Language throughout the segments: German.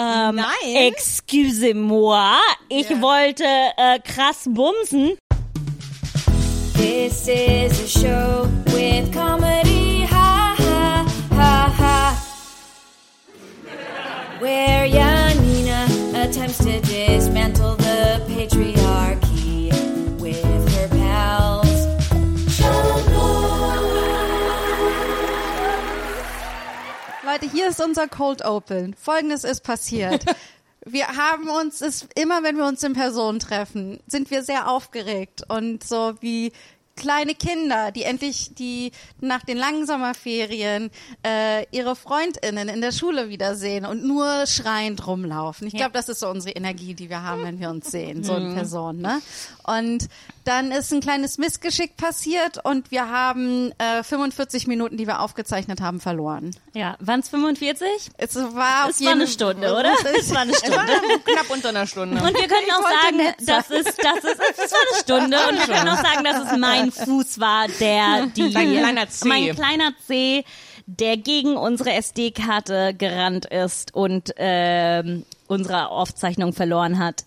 Ähm, Nein. Excusez-moi, ich wollte äh, krass bumsen. This is a show with comedy, ha ha ha ha. Where Janina attempts to dismantle the patriarchy Leute, hier ist unser Cold Open. Folgendes ist passiert. Wir haben uns, ist immer wenn wir uns in Person treffen, sind wir sehr aufgeregt und so wie kleine Kinder, die endlich die nach den langen Sommerferien äh, ihre Freundinnen in der Schule wiedersehen und nur schreiend rumlaufen. Ich glaube, das ist so unsere Energie, die wir haben, wenn wir uns sehen, so in Person. Ne? Und dann ist ein kleines Missgeschick passiert und wir haben äh, 45 Minuten, die wir aufgezeichnet haben, verloren. Ja, waren's 45? Es war Es war eine Stunde, oder? Es war eine Es Stunde. knapp unter einer Stunde. Und wir können auch wollte sagen, das ist, das ist, es war eine Stunde. Und wir können auch sagen, dass es mein Fuß war, der die, Dein kleiner Zeh. mein kleiner C, der gegen unsere SD-Karte gerannt ist und ähm, unsere Aufzeichnung verloren hat.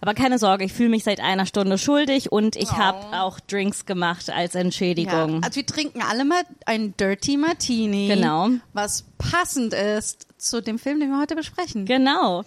Aber keine Sorge, ich fühle mich seit einer Stunde schuldig und ich habe auch Drinks gemacht als Ja, Entschädigung. also wir trinken alle mal ein Dirty Martini. Genau. Was passend ist zu dem Film, den wir heute besprechen. Genau.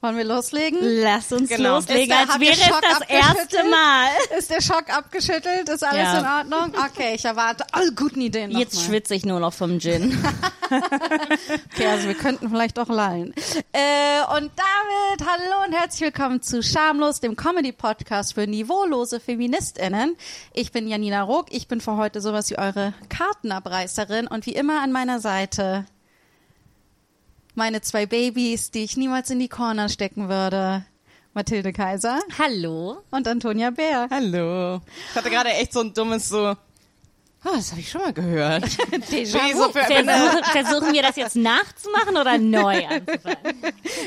Wollen wir loslegen? Lass uns Genau. loslegen, Ist der- als wäre es Schock das erste Mal. Ist der Schock abgeschüttelt? Ist alles Ja. in Ordnung? Okay, ich erwarte alle guten Ideen noch Jetzt mal. schwitze ich nur noch vom Gin. Okay, also wir könnten vielleicht auch lallen. Äh, und damit hallo und herzlich willkommen zu Schamlos, dem Comedy-Podcast für niveaulose FeministInnen. Ich bin Janina Rook, ich bin für heute sowas wie eure Kartenabreißerin und wie immer an meiner Seite meine zwei Babys, die ich niemals in die Corner stecken würde. Mathilde Kaiser Hallo. und Antonia Bär. Hallo. Ich hatte gerade echt so ein dummes so, oh, das habe ich schon mal gehört. Eine, Versuchen, wir das jetzt nachzumachen oder neu anzufangen?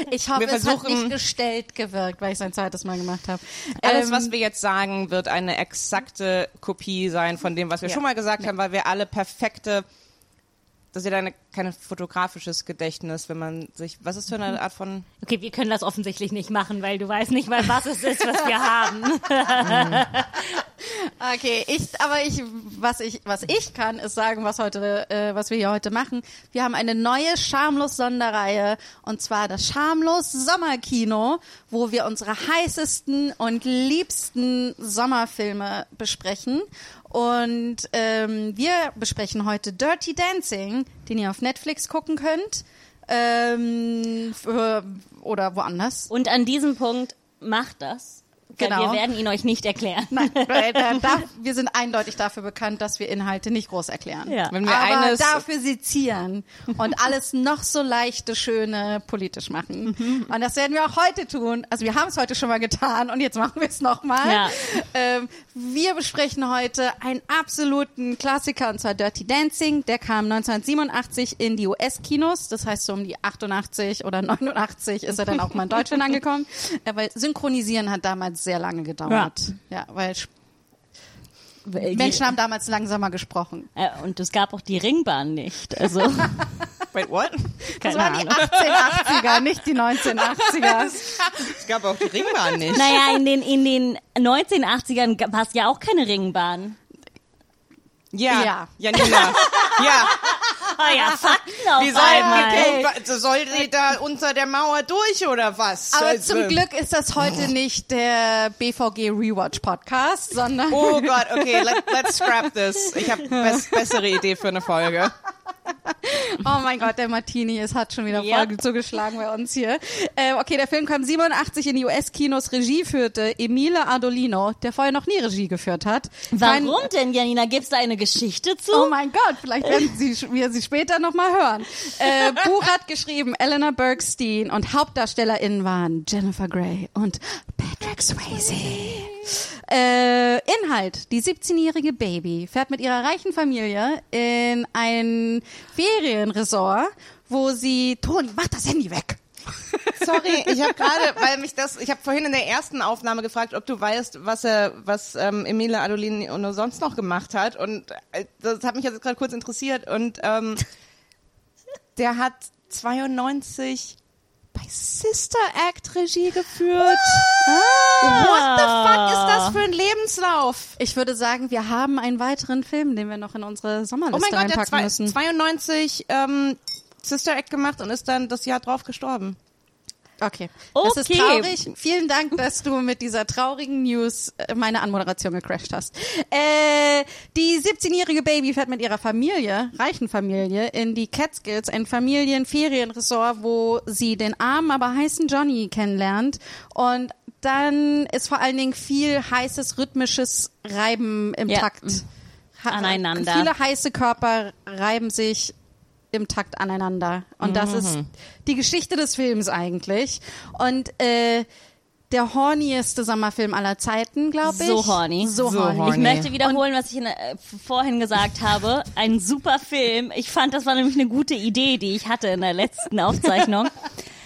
Ich hoffe, es hat nicht gestellt gewirkt, weil ich es ein zweites Mal gemacht habe. alles, Ähm, was wir jetzt sagen, wird eine exakte Kopie sein von dem, was wir Ja. schon mal gesagt haben, weil wir alle perfekte, das ist ja eine, kein fotografisches Gedächtnis, wenn man sich, was ist für Mhm. eine Art von, Okay, wir können das offensichtlich nicht machen, weil du weißt nicht mal, was es ist, was wir haben. Okay, ich, aber ich, was ich, was ich kann, ist sagen, was heute, äh, was wir hier heute machen. Wir haben eine neue Schamlos-Sonderreihe und zwar das Schamlos Sommerkino, wo wir unsere heißesten und liebsten Sommerfilme besprechen. Und ähm, wir besprechen heute Dirty Dancing, den ihr auf Netflix gucken könnt. Ähm, für, oder woanders. Und an diesem Punkt macht das. Genau. wir werden ihn euch nicht erklären. Nein, weil da, da, wir sind eindeutig dafür bekannt, dass wir Inhalte nicht groß erklären. Ja. wenn wir Aber eines, dafür sezieren und alles noch so leichte, schöne politisch machen. Mhm. Und das werden wir auch heute tun. Also wir haben es heute schon mal getan und jetzt machen wir es nochmal. Ja. Ähm, wir besprechen heute einen absoluten Klassiker und zwar Dirty Dancing. Der kam 1987 in die US-Kinos. Das heißt so um die 88 oder 89 ist er dann auch mal in Deutschland angekommen. Äh, weil Synchronisieren hat damals sehr lange gedauert. Ja, weil Sp- Menschen haben damals langsamer gesprochen. Äh, und es gab auch die Ringbahn nicht. Also, wait, what? Das keine waren die Ahnung. 1880er, nicht die 1980er. Es gab auch die Ringbahn nicht. Naja, in den, in den 1980ern war es ja auch keine Ringbahn. Ja, Ja. Janina. ja, ja, Fakten auf wie soll, wie, soll die da unter der Mauer durch oder was? Aber Also- zum Glück ist das heute nicht der BVG Rewatch Podcast, sondern Oh Gott, okay, let, let's scrap this. Ich habe bess, bessere Idee für eine Folge. oh mein Gott, der Martini, es hat schon wieder Yep. voll zugeschlagen bei uns hier. Äh, okay, der Film kam 87 in die US-Kinos, Regie führte Emile Ardolino, der vorher noch nie Regie geführt hat. Kein- Warum denn, Janina? Gibt's da eine Geschichte zu? Oh mein Gott, vielleicht werden Sie, wir sie später noch mal hören. Äh, Buch hat geschrieben Eleanor Bergstein und HauptdarstellerInnen waren Jennifer Grey und Patrick Swayze. Äh, Inhalt. Die 17-jährige Baby fährt mit ihrer reichen Familie in ein Ferienresort, wo sie, Toni, mach das Handy weg. Sorry, ich habe gerade, weil mich das, ich habe vorhin in der ersten Aufnahme gefragt, ob du weißt, was er, was ähm, Emile Adolini sonst noch gemacht hat und äh, das hat mich jetzt gerade kurz interessiert und ähm, der hat 92 bei Sister Act Regie geführt. What the fuck ist das für ein Lebenslauf? Ich würde sagen, wir haben einen weiteren Film, den wir noch in unsere Oh Sommerliste mein Gott, der müssen. 92 ähm, Sister Act gemacht und ist dann das Jahr drauf gestorben. Okay. Das ist Okay. traurig. Vielen Dank, dass du mit dieser traurigen News äh, meine Anmoderation gecrashed hast. Äh, die 17-jährige Baby fährt mit ihrer Familie, reichen Familie, in die Catskills, ein Familienferienresort, wo sie den armen, aber heißen Johnny kennenlernt. Und dann ist vor allen Dingen viel heißes, rhythmisches Reiben im Ja. Takt. Aneinander. Viele heiße Körper reiben sich im Takt aneinander. Und das ist die Geschichte des Films eigentlich. Und äh, der hornieste Sommerfilm aller Zeiten, glaube ich. So horny. So, So horny. horny. Ich möchte wiederholen, was ich in, äh, vorhin gesagt habe. Ein super Film. Ich fand, das war nämlich eine gute Idee, die ich hatte in der letzten Aufzeichnung.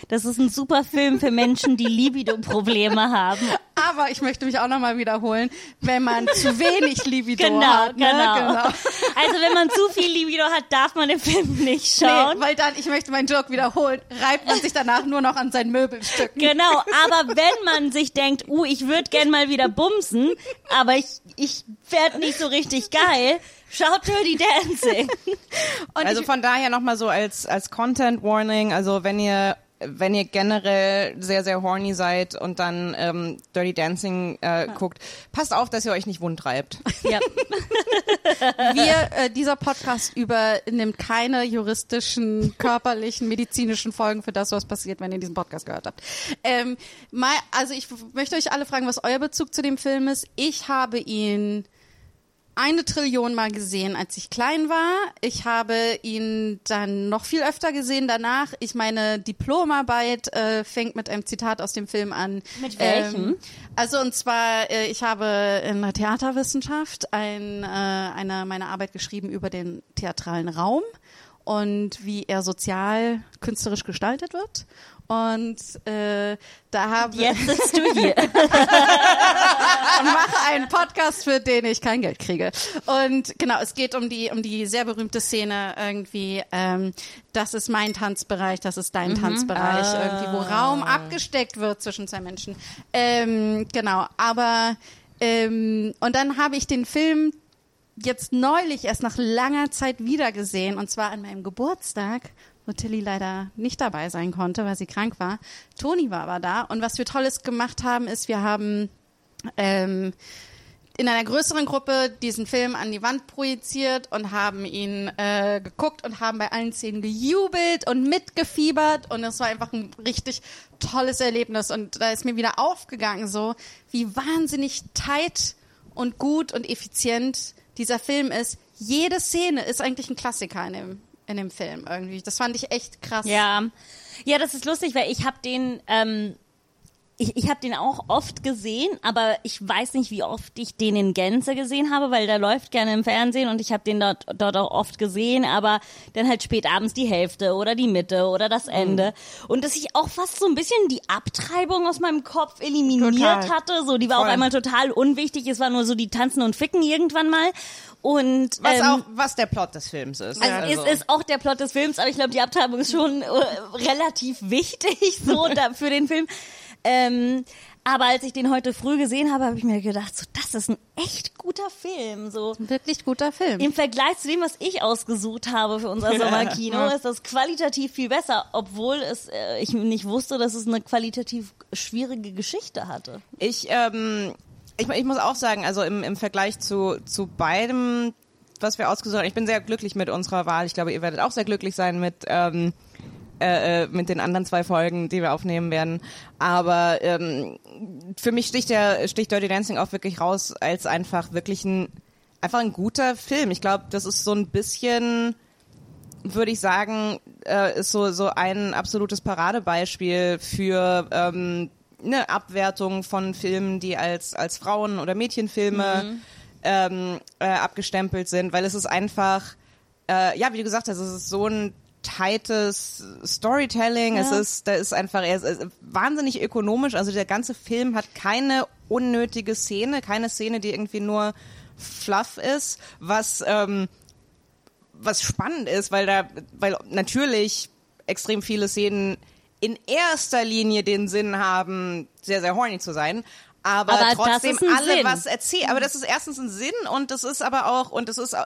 Das ist ein super Film für Menschen, die Libido-Probleme haben. Aber ich möchte mich auch nochmal wiederholen, wenn man zu wenig Libido Genau, hat. Ne? genau. Also wenn man zu viel Libido hat, darf man den Film nicht schauen. Nee, weil dann, ich möchte meinen Joke wiederholen, reibt man sich danach nur noch an seinen Möbelstücken. Genau, aber wenn man sich denkt, uh, ich würde gern mal wieder bumsen, aber ich, ich werd nicht so richtig geil, schaut Dirty Dancing. Und Also von daher nochmal so als, als Content Warning, also wenn ihr wenn ihr generell sehr, sehr horny seid und dann ähm, Dirty Dancing äh, guckt, passt auf, dass ihr euch nicht wund reibt. Ja. wir, äh, dieser Podcast übernimmt keine juristischen, körperlichen, medizinischen Folgen für das, was passiert, wenn ihr diesen Podcast gehört habt. Ähm, mal, also ich möchte euch alle fragen, was euer Bezug zu dem Film ist. Ich habe ihn eine Trillion Mal gesehen, als ich klein war. Ich habe ihn dann noch viel öfter gesehen danach. Ich meine Diplomarbeit äh, fängt mit einem Zitat aus dem Film an. Mit welchem? Ähm, also und zwar, äh, ich habe in der Theaterwissenschaft ein, äh, eine meine Arbeit geschrieben über den theatralen Raum und wie er sozial künstlerisch gestaltet wird. Und äh, da habe Jetzt sitzt du hier. und mache einen Podcast, für den ich kein Geld kriege. Und genau, es geht um die um die sehr berühmte Szene irgendwie. Ähm, das ist mein Tanzbereich, das ist dein Tanzbereich, irgendwie, wo Raum abgesteckt wird zwischen zwei Menschen. Ähm, genau, aber ähm, und dann habe ich den Film jetzt neulich erst nach langer Zeit wieder gesehen und zwar an meinem Geburtstag, wo Tilly leider nicht dabei sein konnte, weil sie krank war. Toni war aber da und was wir Tolles gemacht haben, ist, wir haben ähm, in einer größeren Gruppe diesen Film an die Wand projiziert und haben ihn äh, geguckt und haben bei allen Szenen gejubelt und mitgefiebert und es war einfach ein richtig tolles Erlebnis und da ist mir wieder aufgegangen so, wie wahnsinnig tight und gut und effizient dieser Film ist. Jede Szene ist eigentlich ein Klassiker in dem, in dem Film irgendwie. Das fand ich echt krass. Ja. Ja, das ist lustig, weil ich habe den, ähm, ich, ich habe den auch oft gesehen, aber ich weiß nicht, wie oft ich den in Gänze gesehen habe, weil der läuft gerne im Fernsehen und ich habe den dort, dort auch oft gesehen, aber dann halt spät abends die Hälfte oder die Mitte oder das Ende. Und dass ich auch fast so ein bisschen die Abtreibung aus meinem Kopf eliminiert Total. hatte. So, die war Voll. auf einmal total unwichtig. Es war nur so die Tanzen und Ficken irgendwann mal. Und Was ähm, auch, was der Plot des Films ist. also, es ist auch der Plot des Films, aber ich glaube, die Abtreibung ist schon äh, relativ wichtig so da, für den Film. Ähm, aber als ich den heute früh gesehen habe, habe ich mir gedacht, so, das ist ein echt guter Film. So Ein wirklich guter Film. im Vergleich zu dem, was ich ausgesucht habe für unser Sommerkino, ist das qualitativ viel besser, obwohl es äh, ich nicht wusste, dass es eine qualitativ schwierige Geschichte hatte. Ich, ähm, ich, ich muss auch sagen, also im, im Vergleich zu, zu beidem, was wir ausgesucht haben, ich bin sehr glücklich mit unserer Wahl. Ich glaube, ihr werdet auch sehr glücklich sein mit, ähm, äh, äh, mit den anderen zwei Folgen, die wir aufnehmen werden. Aber ähm, für mich sticht der sticht Dirty Dancing auch wirklich raus als einfach wirklich ein einfach ein guter Film. Ich glaube, das ist so ein bisschen würde ich sagen, äh, ist so, so ein absolutes Paradebeispiel für ähm, eine Abwertung von Filmen, die als, als Frauen- oder Mädchenfilme ähm, äh, abgestempelt sind, weil es ist einfach, äh, ja, wie du gesagt hast, es ist so ein tightes Storytelling, es ist, da ist einfach, er ist, wahnsinnig ökonomisch, also der ganze Film hat keine unnötige Szene, keine Szene, die irgendwie nur Fluff ist, was, ähm, was spannend ist, weil da, weil natürlich extrem viele Szenen in erster Linie den Sinn haben, sehr, sehr horny zu sein. Aber, Aber trotzdem alle Sinn. was erzählen. Aber das ist erstens ein Sinn und das ist aber auch, und das ist auch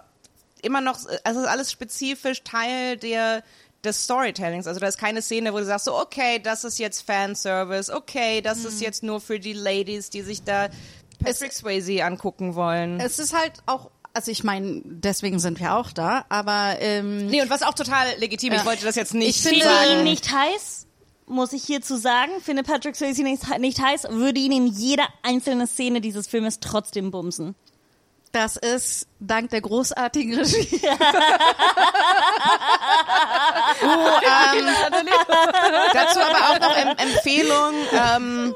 immer noch, also alles spezifisch Teil der des Storytellings. Also da ist keine Szene, wo du sagst so, okay, das ist jetzt Fanservice, okay, das Hm. ist jetzt nur für die Ladies, die sich da Patrick Swayze angucken wollen. Es ist halt auch, also ich meine, deswegen sind wir auch da, aber ähm, Nee, und was auch total legitim, ich Ja. wollte das jetzt nicht Ich finde- Finde ihn sagen. nicht heiß, muss ich hierzu sagen. Finde Patrick Swayze nicht, nicht heiß, würde ihn in jeder einzelnen Szene dieses Filmes trotzdem bumsen. Das ist dank der großartigen Regie. Dazu aber auch noch em Empfehlung. Ähm,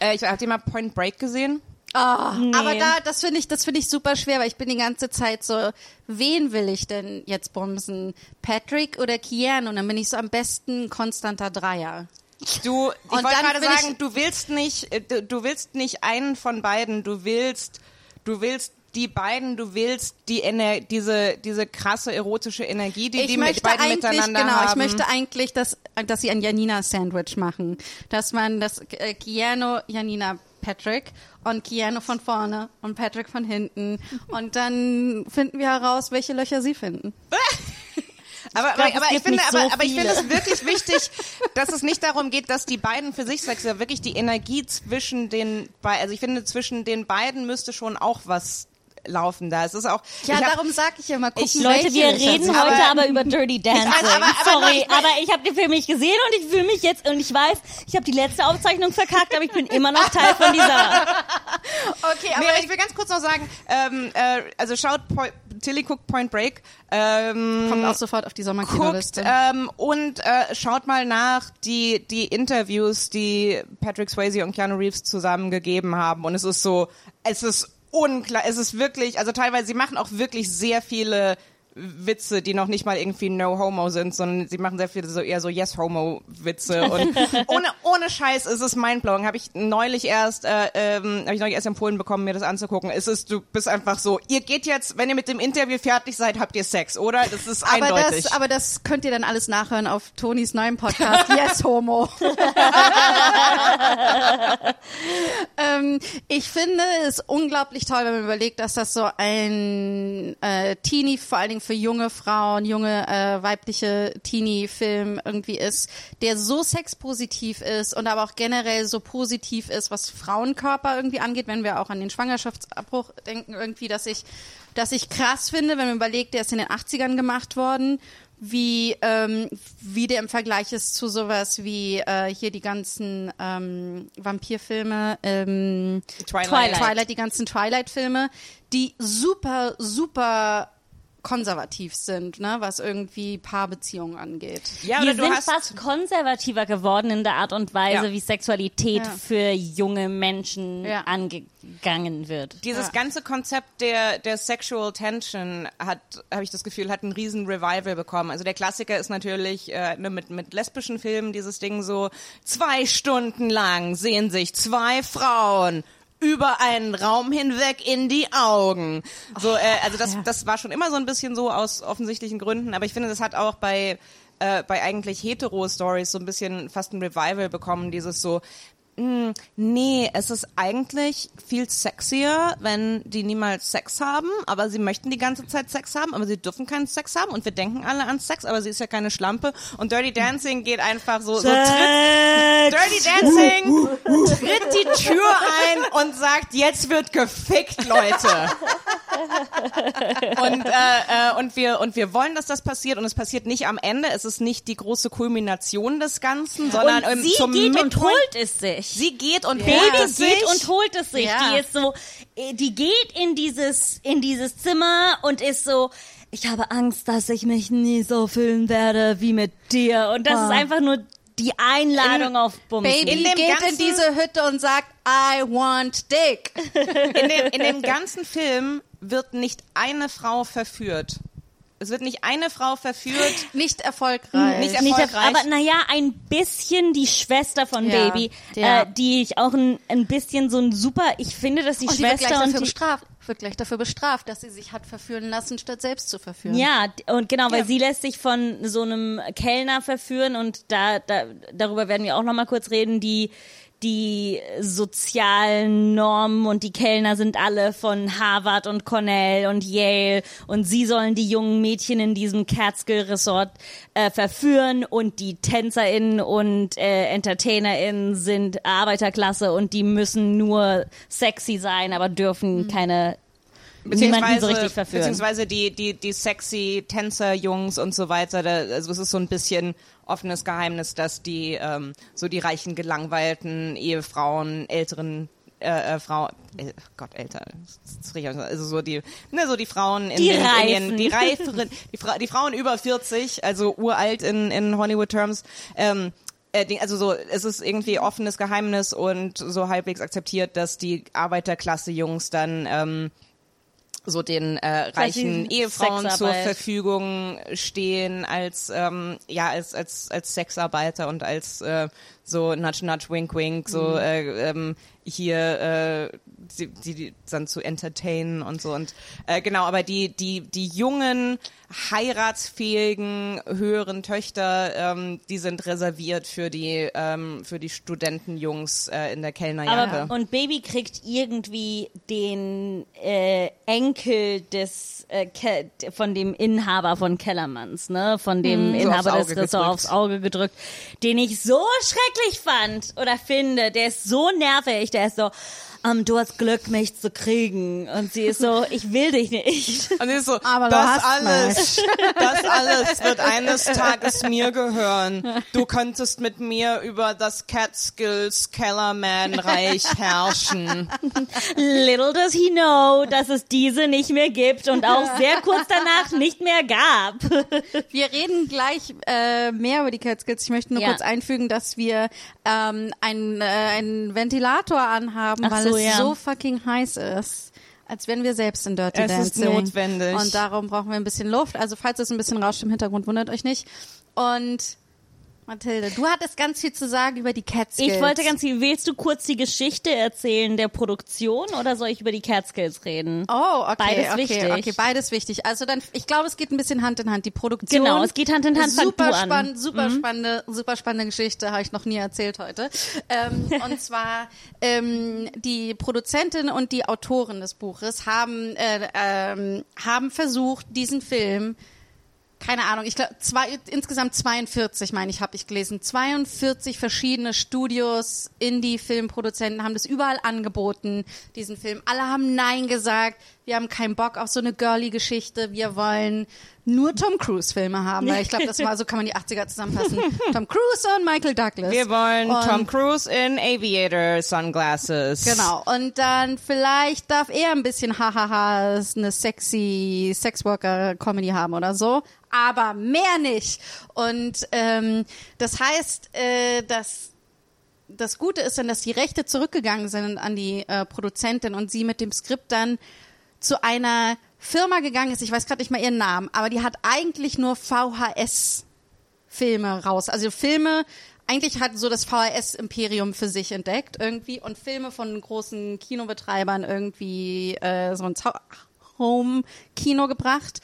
äh, ich ihr mal Point Break gesehen? Aber da, das finde ich, das finde ich super schwer, weil ich bin die ganze Zeit so, wen will ich denn jetzt bumsen? Patrick oder Keanu? Und dann bin ich so am besten konstanter Dreier. Du, ich wollte gerade sagen, du willst nicht, äh, du, du willst nicht einen von beiden. Du willst, du willst die beiden. Du willst die Ener diese diese krasse erotische Energie, die Ich die möchte beiden eigentlich, miteinander genau, haben. ich möchte eigentlich, dass, dass sie ein Janina-Sandwich machen. Dass man das äh, Keanu, Janina, Patrick und Keanu von vorne und Patrick von hinten. Und dann finden wir heraus, welche Löcher sie finden. Aber, glaub, aber, aber ich finde, so aber, aber ich finde es wirklich wichtig, dass es nicht darum geht, dass die beiden für sich Sex, sondern wirklich die Energie zwischen den beiden, also ich finde, zwischen den beiden müsste schon auch was laufen da. Es ist auch, Ja, hab, darum sag ich immer, gucken, Ich- Leute, wir reden heute haben. aber über Dirty Dancing. weiß, aber- aber Sorry, noch- aber ich habe den Film nicht gesehen und ich fühle mich jetzt und ich weiß, ich habe die letzte Aufzeichnung verkackt, aber ich bin immer noch Teil von dieser. Okay, Nee, aber ich will ganz kurz noch sagen, ähm, äh, also schaut Tilly guckt Point Break. Ähm, kommt auch sofort auf die Sommerkinoliste. ähm, und äh, schaut mal nach die die Interviews, die Patrick Swayze und Keanu Reeves zusammen gegeben haben und es ist so, es ist unklar, es ist wirklich, also teilweise sie machen auch wirklich sehr viele Witze, die noch nicht mal irgendwie No Homo sind, sondern sie machen sehr viele so eher so Yes Homo Witze und ohne ohne Scheiß ist es mindblowing. Habe ich neulich erst äh, ähm, habe ich neulich erst empfohlen bekommen, mir das anzugucken. Es ist du bist einfach so, ihr geht jetzt, wenn ihr mit dem Interview fertig seid, habt ihr Sex, oder? Das ist aber eindeutig. das, aber das könnt ihr dann alles nachhören auf Tonis neuen Podcast. Yes, Homo. ähm, ich finde es unglaublich toll, wenn man überlegt, dass das so ein äh, Teenie, vor allen Dingen für junge Frauen, junge äh, weibliche Teenie-Film irgendwie ist, der so sexpositiv ist und aber auch generell so positiv ist, was Frauenkörper irgendwie angeht, wenn wir auch an den Schwangerschaftsabbruch denken, irgendwie, dass ich, dass ich krass finde, wenn man überlegt, der ist in den 80ern gemacht worden wie ähm, wie der im Vergleich ist zu sowas wie äh, hier die ganzen ähm, Vampirfilme, ähm, Twilight. Twilight, die ganzen Twilight-Filme, die super super konservativ sind, ne, was irgendwie Paarbeziehungen angeht. Ja, Wir sind hast fast konservativer geworden in der Art und Weise, Ja. wie Sexualität Ja. für junge Menschen Ja. angegangen wird. dieses Ja. ganze Konzept der der Sexual Tension hat, habe ich das Gefühl, hat einen riesen Revival bekommen. Also der Klassiker ist natürlich äh, ne, mit mit lesbischen Filmen dieses Ding so zwei Stunden lang sehen sich zwei Frauen über einen Raum hinweg in die Augen. So, äh, also das, das war schon immer so ein bisschen so aus offensichtlichen Gründen, aber ich finde, das hat auch bei äh, bei eigentlich Hetero-Stories so ein bisschen fast ein Revival bekommen, dieses so, Nee, es ist eigentlich viel sexier, wenn die niemals Sex haben, aber sie möchten die ganze Zeit Sex haben, aber sie dürfen keinen Sex haben und wir denken alle an Sex, aber sie ist ja keine Schlampe und Dirty Dancing geht einfach so, so tritt, Dirty Dancing tritt die Tür ein und sagt, jetzt wird gefickt, Leute. Und, äh, äh, und wir, und wir wollen, dass das passiert und es passiert nicht am Ende, es ist nicht die große Kulmination des Ganzen, sondern und sie zum geht und holt es sich. Sie geht und Baby holt es geht sich. und holt es sich. Ja. Die ist so, äh, die geht in dieses, in dieses Zimmer und ist so, ich habe Angst, dass ich mich nie so fühlen werde wie mit dir. Und das Ah. ist einfach nur die Einladung In- auf Bumsen. Baby In dem geht in ganzen- diese Hütte und sagt, I want dick. in, dem, in dem ganzen Film wird nicht eine Frau verführt. Es wird nicht eine Frau verführt. Nicht erfolgreich. Nicht Nicht erfolgreich. aber naja, ein bisschen die Schwester von Ja, Baby, ja. Äh, die ich auch ein, ein bisschen so ein super, ich finde, dass die und die wird gleich Schwester und dafür die, bestraft. wird gleich dafür bestraft, dass sie sich hat verführen lassen, statt selbst zu verführen. Ja, und genau, weil Ja. sie lässt sich von so einem Kellner verführen und da, da darüber werden wir auch noch mal kurz reden, die die sozialen Normen und die Kellner sind alle von Harvard und Cornell und Yale und sie sollen die jungen Mädchen in diesem Catskill Resort äh, verführen und die TänzerInnen und äh, EntertainerInnen sind Arbeiterklasse und die müssen nur sexy sein, aber dürfen keine niemanden so richtig verführen. beziehungsweise die, die, die sexy Tänzer-Jungs und so weiter, da, also es ist so ein bisschen offenes Geheimnis, dass die, ähm, so die reichen, gelangweilten Ehefrauen, älteren äh, äh, Frau, äh, Gott, älter, also so die, ne, so die Frauen in Die den, in den, die reiferen, die, Fra die Frauen über 40, also uralt in, in Hollywood-Terms, ähm, äh, also so, es ist irgendwie offenes Geheimnis und so halbwegs akzeptiert, dass die Arbeiterklasse-Jungs dann ähm, so den äh, reichen Ehefrauen zur. Verfügung stehen als ähm, ja als als als Sexarbeiter und als äh, so nudge nudge wink wink so Mhm. äh, ähm, hier äh, die, die, die dann zu entertainen und so und äh, genau aber die die die jungen heiratsfähigen höheren Töchter ähm, die sind reserviert für die ähm, für die Studentenjungs äh, in der Kellnerjacke Aber, und Baby kriegt irgendwie den äh, Enkel des äh, Ke von dem Inhaber von Kellermanns, ne, von dem so Inhaber des Ressorts aufs Auge gedrückt, den ich so schrecklich fand oder finde. Der ist so nervig, der ist so. Ähm, du hast Glück, mich zu kriegen. Und sie ist so, ich will dich nicht. Und sie ist so, Aber du das hast alles, das alles wird eines Tages mir gehören. Du könntest mit mir über das Catskills Kellerman Reich herrschen. Little does he know, dass es diese nicht mehr gibt und auch sehr kurz danach nicht mehr gab. Wir reden gleich äh, mehr über die Catskills. Ich möchte nur Ja. kurz einfügen, dass wir ähm, einen, äh, einen Ventilator anhaben, Ach weil so, es ja. so fucking heiß ist. Als wären wir selbst in Dirty Es ist Dancing. notwendig. Und darum brauchen wir ein bisschen Luft. Also falls es ein bisschen rauscht im Hintergrund, wundert euch nicht. Und Mathilde, du hattest ganz viel zu sagen über die Catskills. Ich wollte ganz viel, willst du kurz die Geschichte erzählen der Produktion oder soll ich über die Catskills reden? Oh, okay, Beides okay, wichtig. okay, beides wichtig. Also dann, ich glaube, es geht ein bisschen Hand in Hand. Die Produktion. Genau, es geht Hand in Hand, Super. Mhm. spannend, super spannende, super spannende Geschichte, habe ich noch nie erzählt heute. Ähm, und zwar ähm, die Produzentin und die Autorin des Buches haben äh, ähm, haben versucht, diesen Film keine Ahnung, ich glaube zwei, insgesamt 42, meine ich, habe ich gelesen. 42 verschiedene Studios, Indie-Filmproduzenten haben das überall angeboten, diesen Film. Alle haben Nein gesagt. Wir haben keinen Bock auf so eine girly-Geschichte. Wir wollen nur Tom Cruise-Filme haben, weil ich glaube, das war so, kann man die 80er zusammenfassen. Tom Cruise und Michael Douglas. Wir wollen und, Tom Cruise in Aviator Sunglasses. Genau. Und dann vielleicht darf er ein bisschen hahaha eine sexy Sexworker-Comedy haben oder so. Aber mehr nicht. Und ähm, das heißt, äh, dass das Gute ist dann, dass die Rechte zurückgegangen sind an die äh, Produzentin und sie mit dem Skript dann zu einer Firma gegangen ist. Ich weiß gerade nicht mal ihren Namen, aber die hat eigentlich nur VHS Filme raus. Also Filme, eigentlich hat so das VHS-Imperium für sich entdeckt irgendwie und Filme von großen Kinobetreibern irgendwie äh, so Ha- Home-Kino gebracht.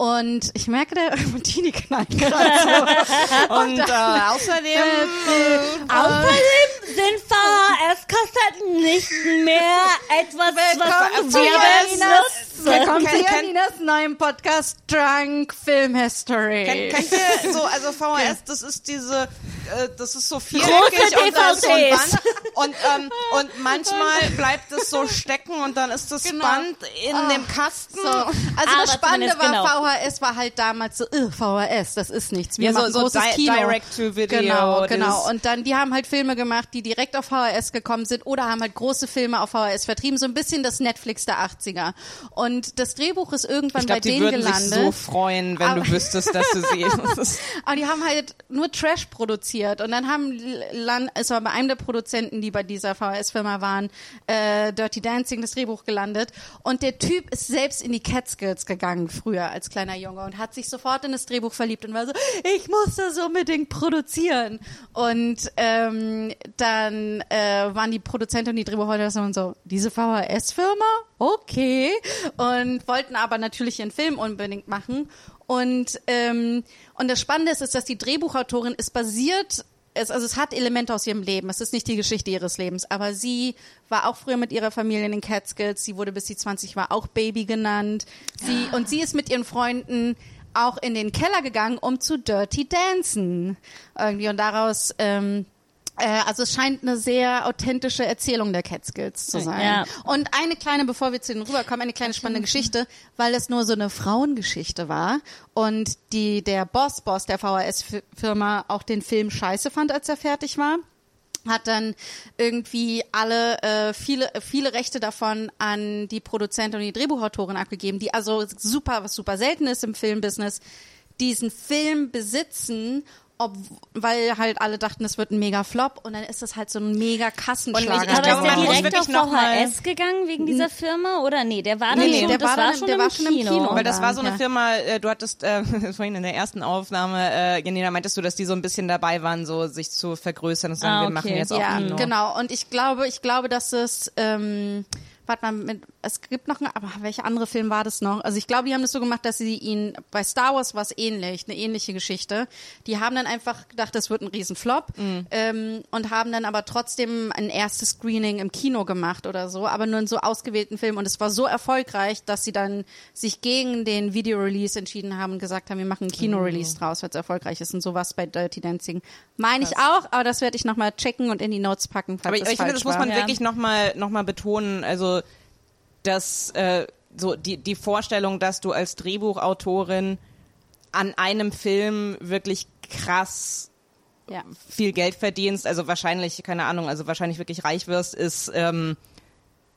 Und ich merke, der Martini knallt gerade so. Und äh, außerdem Außerdem sind VHS-Kassetten nicht mehr etwas, was wir willkommen zu Janinas neuen Podcast Drunk Film History. Kennt, ihr so, also VHS, das ist diese, äh, das ist so viereckig und da ist so ein. Band und, ähm, und manchmal bleibt es so stecken und dann ist das Genau. Band in dem Kasten. So, also Aber das Spannende war, genau. VHS war halt damals so, "Ugh, VHS, das ist nichts. Wir Ja, so- machen so großes Di- Kino. Direct-to-Video, Genau, das- genau. Und dann, die haben halt Filme gemacht, die direkt auf VHS gekommen sind oder haben halt große Filme auf VHS vertrieben. So ein bisschen das Netflix der 80er. Und das Drehbuch ist irgendwann Ich bei denen würden gelandet. sich so freuen, wenn Aber- du wüsstest, dass du sie. Aber die haben halt nur Trash produziert. Und dann haben es war bei einem der Produzenten, die bei dieser VHS-Firma waren, äh, Dirty Dancing das Drehbuch gelandet. Und der Typ ist selbst in die Catskills gegangen früher als kleiner Junge und hat sich sofort in das Drehbuch verliebt und war so, ich muss das unbedingt produzieren. Und ähm, dann äh, waren die Produzenten und die Drehbuchautoren und so, diese VHS-Firma? Okay. Und wollten aber natürlich ihren Film unbedingt machen. Und, ähm, und das Spannende ist, ist, dass die Drehbuchautorin ist basiert, es, also es hat Elemente aus ihrem Leben. Es ist nicht die Geschichte ihres Lebens, aber sie war auch früher mit ihrer Familie in den Catskills. Sie wurde bis sie 20 war auch Baby genannt. Sie, und sie ist mit ihren Freunden auch in den Keller gegangen, um zu Dirty Dancen. Irgendwie. Und daraus, ähm, äh, also es scheint eine sehr authentische Erzählung der Catskills zu sein. Ja. Und eine kleine, bevor wir zu den rüberkommen, eine kleine spannende Geschichte, weil es nur so eine Frauengeschichte war und die der Boss Boss der VHS-Firma auch den Film scheiße fand, als er fertig war hat dann irgendwie alle äh, viele viele Rechte davon an die Produzentin und die Drehbuchautorin abgegeben, die also super was super selten ist im Filmbusiness, diesen Film besitzen ob, weil halt alle dachten, es wird ein mega Flop und dann ist das halt so ein mega Kassenschlager. Und ich- ich Aber glaube, ist der direkt wirklich auf VHS gegangen wegen dieser Firma oder nee, der war dann Nee, nee, schon, der das war dann- schon, der im war schon im Kino. Kino. Weil das war so eine Ja. Firma, äh, du hattest äh, vorhin in der ersten Aufnahme, äh, Janina, meintest du, dass die so ein bisschen dabei waren, so sich zu vergrößern und zu sagen, Ah, wir okay. machen jetzt auch ja, Kino. genau. Und ich glaube, ich glaube, dass es, ähm, warte mal, mit, es gibt noch, eine, aber welcher andere Film war das noch? Also ich glaube, die haben das so gemacht, dass sie ihn, bei Star Wars war es ähnlich, eine ähnliche Geschichte. Die haben dann einfach gedacht, das wird ein Riesenflop Mhm. ähm, und haben dann aber trotzdem ein erstes Screening im Kino gemacht oder so, aber nur in so ausgewählten Filmen. Und es war so erfolgreich, dass sie dann sich gegen den Video-Release entschieden haben und gesagt haben, wir machen einen Kino-Release draus, weil es erfolgreich ist. Und sowas bei Dirty Dancing. Meine ich auch, aber das werde ich nochmal checken und in die Notes packen, falls Aber ich, es ich finde, das muss war. man Ja. wirklich nochmal noch mal betonen. Also, dass äh, so die, die Vorstellung, dass du als Drehbuchautorin an einem Film wirklich krass ja. viel Geld verdienst, also wahrscheinlich, keine Ahnung, also wahrscheinlich wirklich reich wirst, ist, ähm,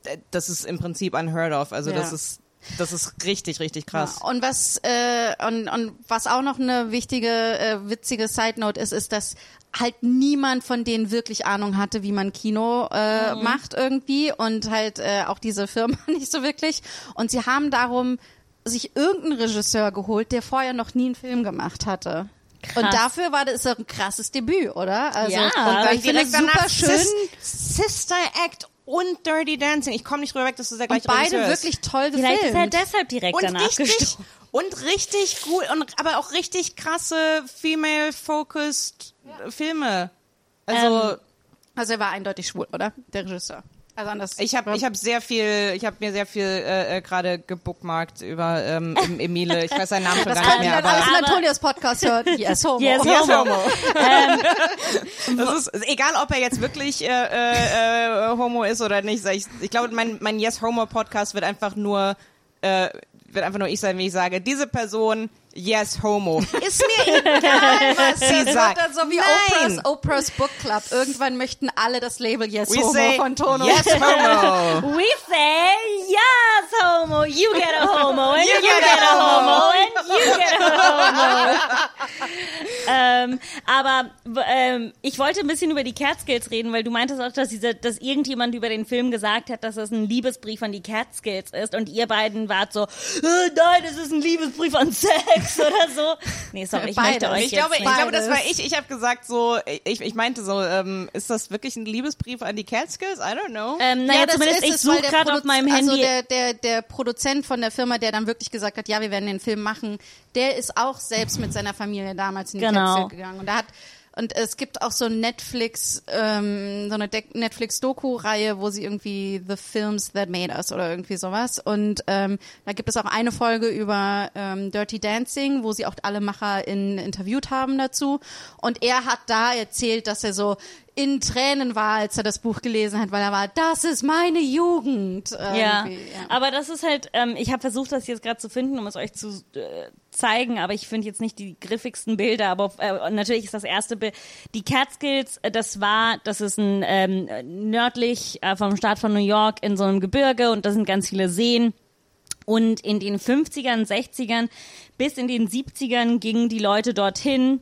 d- das ist im Prinzip unheard of. Also Ja. das ist, das ist richtig, richtig krass. Ja, und was äh, und, und was auch noch eine wichtige, äh, witzige Side Note ist, ist, dass halt niemand von denen wirklich Ahnung hatte, wie man Kino äh, macht irgendwie und halt äh, auch diese Firma nicht so wirklich. Und sie haben darum sich irgendeinen Regisseur geholt, der vorher noch nie einen Film gemacht hatte. Und Krass. dafür war das ein krasses Debüt, oder? Also Ja. und Aber ich finde es super schön. Sis Sister Act und Dirty Dancing. Ich komme nicht drüber weg, dass du der Und gleiche beide Regisseur wirklich toll Vielleicht ist er gefilmt. deshalb direkt und danach richtig gestorben. und richtig gut und aber auch richtig krasse female focused Filme. Also Ähm, Also er war eindeutig schwul, oder? Der Regisseur. Also anders. ich habe ich habe sehr viel ich habe mir sehr viel äh, äh, gerade gebookmarkt über ähm, Em- Emile. Ich weiß seinen Namen schon Das gar nicht mehr, dann alles aber in Antonias Podcast hören. Yes, homo. Yes, Yes, Homo. Homo. das ist egal, ob er jetzt wirklich äh, äh, äh, Homo ist oder nicht. Ich, ich glaube, mein, mein Yes Homo Podcast wird einfach nur äh, wird einfach nur ich sein, wie ich sage, diese Person Yes Homo. Ist mir egal, was Das sie sagt. dann so wie Nein. Oprah's, Oprah's Book Club. Irgendwann möchten alle das Label Yes We Homo von Tono. Yes Homo. We say yes, homo. You get a homo, and you, get get, a a homo, and you get a homo. ähm, aber ähm, ich wollte ein bisschen über die Catskills reden, weil du meintest auch, dass diese, dass irgendjemand über den Film gesagt hat, dass das ein Liebesbrief an die Catskills ist, und ihr beiden wart so, äh, nein, es ist ein Liebesbrief an Sex oder so. Nee, sorry, ich möchte Beides. euch Ich jetzt glaube, ich nicht. glaube, das war ich. Ich habe gesagt so, ich, ich meinte so, ähm, ist das wirklich ein Liebesbrief an die Catskills? I don't know. ähm, naja, das zumindest ist ich suche der gerade auf meinem Handy. Also der, der, der Produzent von der Firma, der dann wirklich gesagt hat, ja, wir werden den Film machen, der ist auch selbst mit seiner Familie damals in die Genau. Catskill gegangen. Und er hat und es gibt auch so Netflix, ähm, so eine Netflix-Doku-Reihe, wo sie irgendwie The Films That Made Us oder irgendwie sowas. Und ähm, da gibt es auch eine Folge über ähm, Dirty Dancing, wo sie auch alle MacherInnen interviewt haben dazu. Und er hat da erzählt, dass er so in Tränen war, als er das Buch gelesen hat, weil er war, das ist meine Jugend. Ja, ja. aber das ist halt, ähm, ich habe versucht, das jetzt gerade zu finden, um es euch zu äh, zeigen, aber ich finde jetzt nicht die griffigsten Bilder, aber äh, natürlich ist das erste Bild, die Catskills, äh, das war, das ist ein ähm, nördlich äh, vom Staat von New York in so einem Gebirge und da sind ganz viele Seen. Und in den 50ern, 60ern bis in den 70ern gingen die Leute dorthin,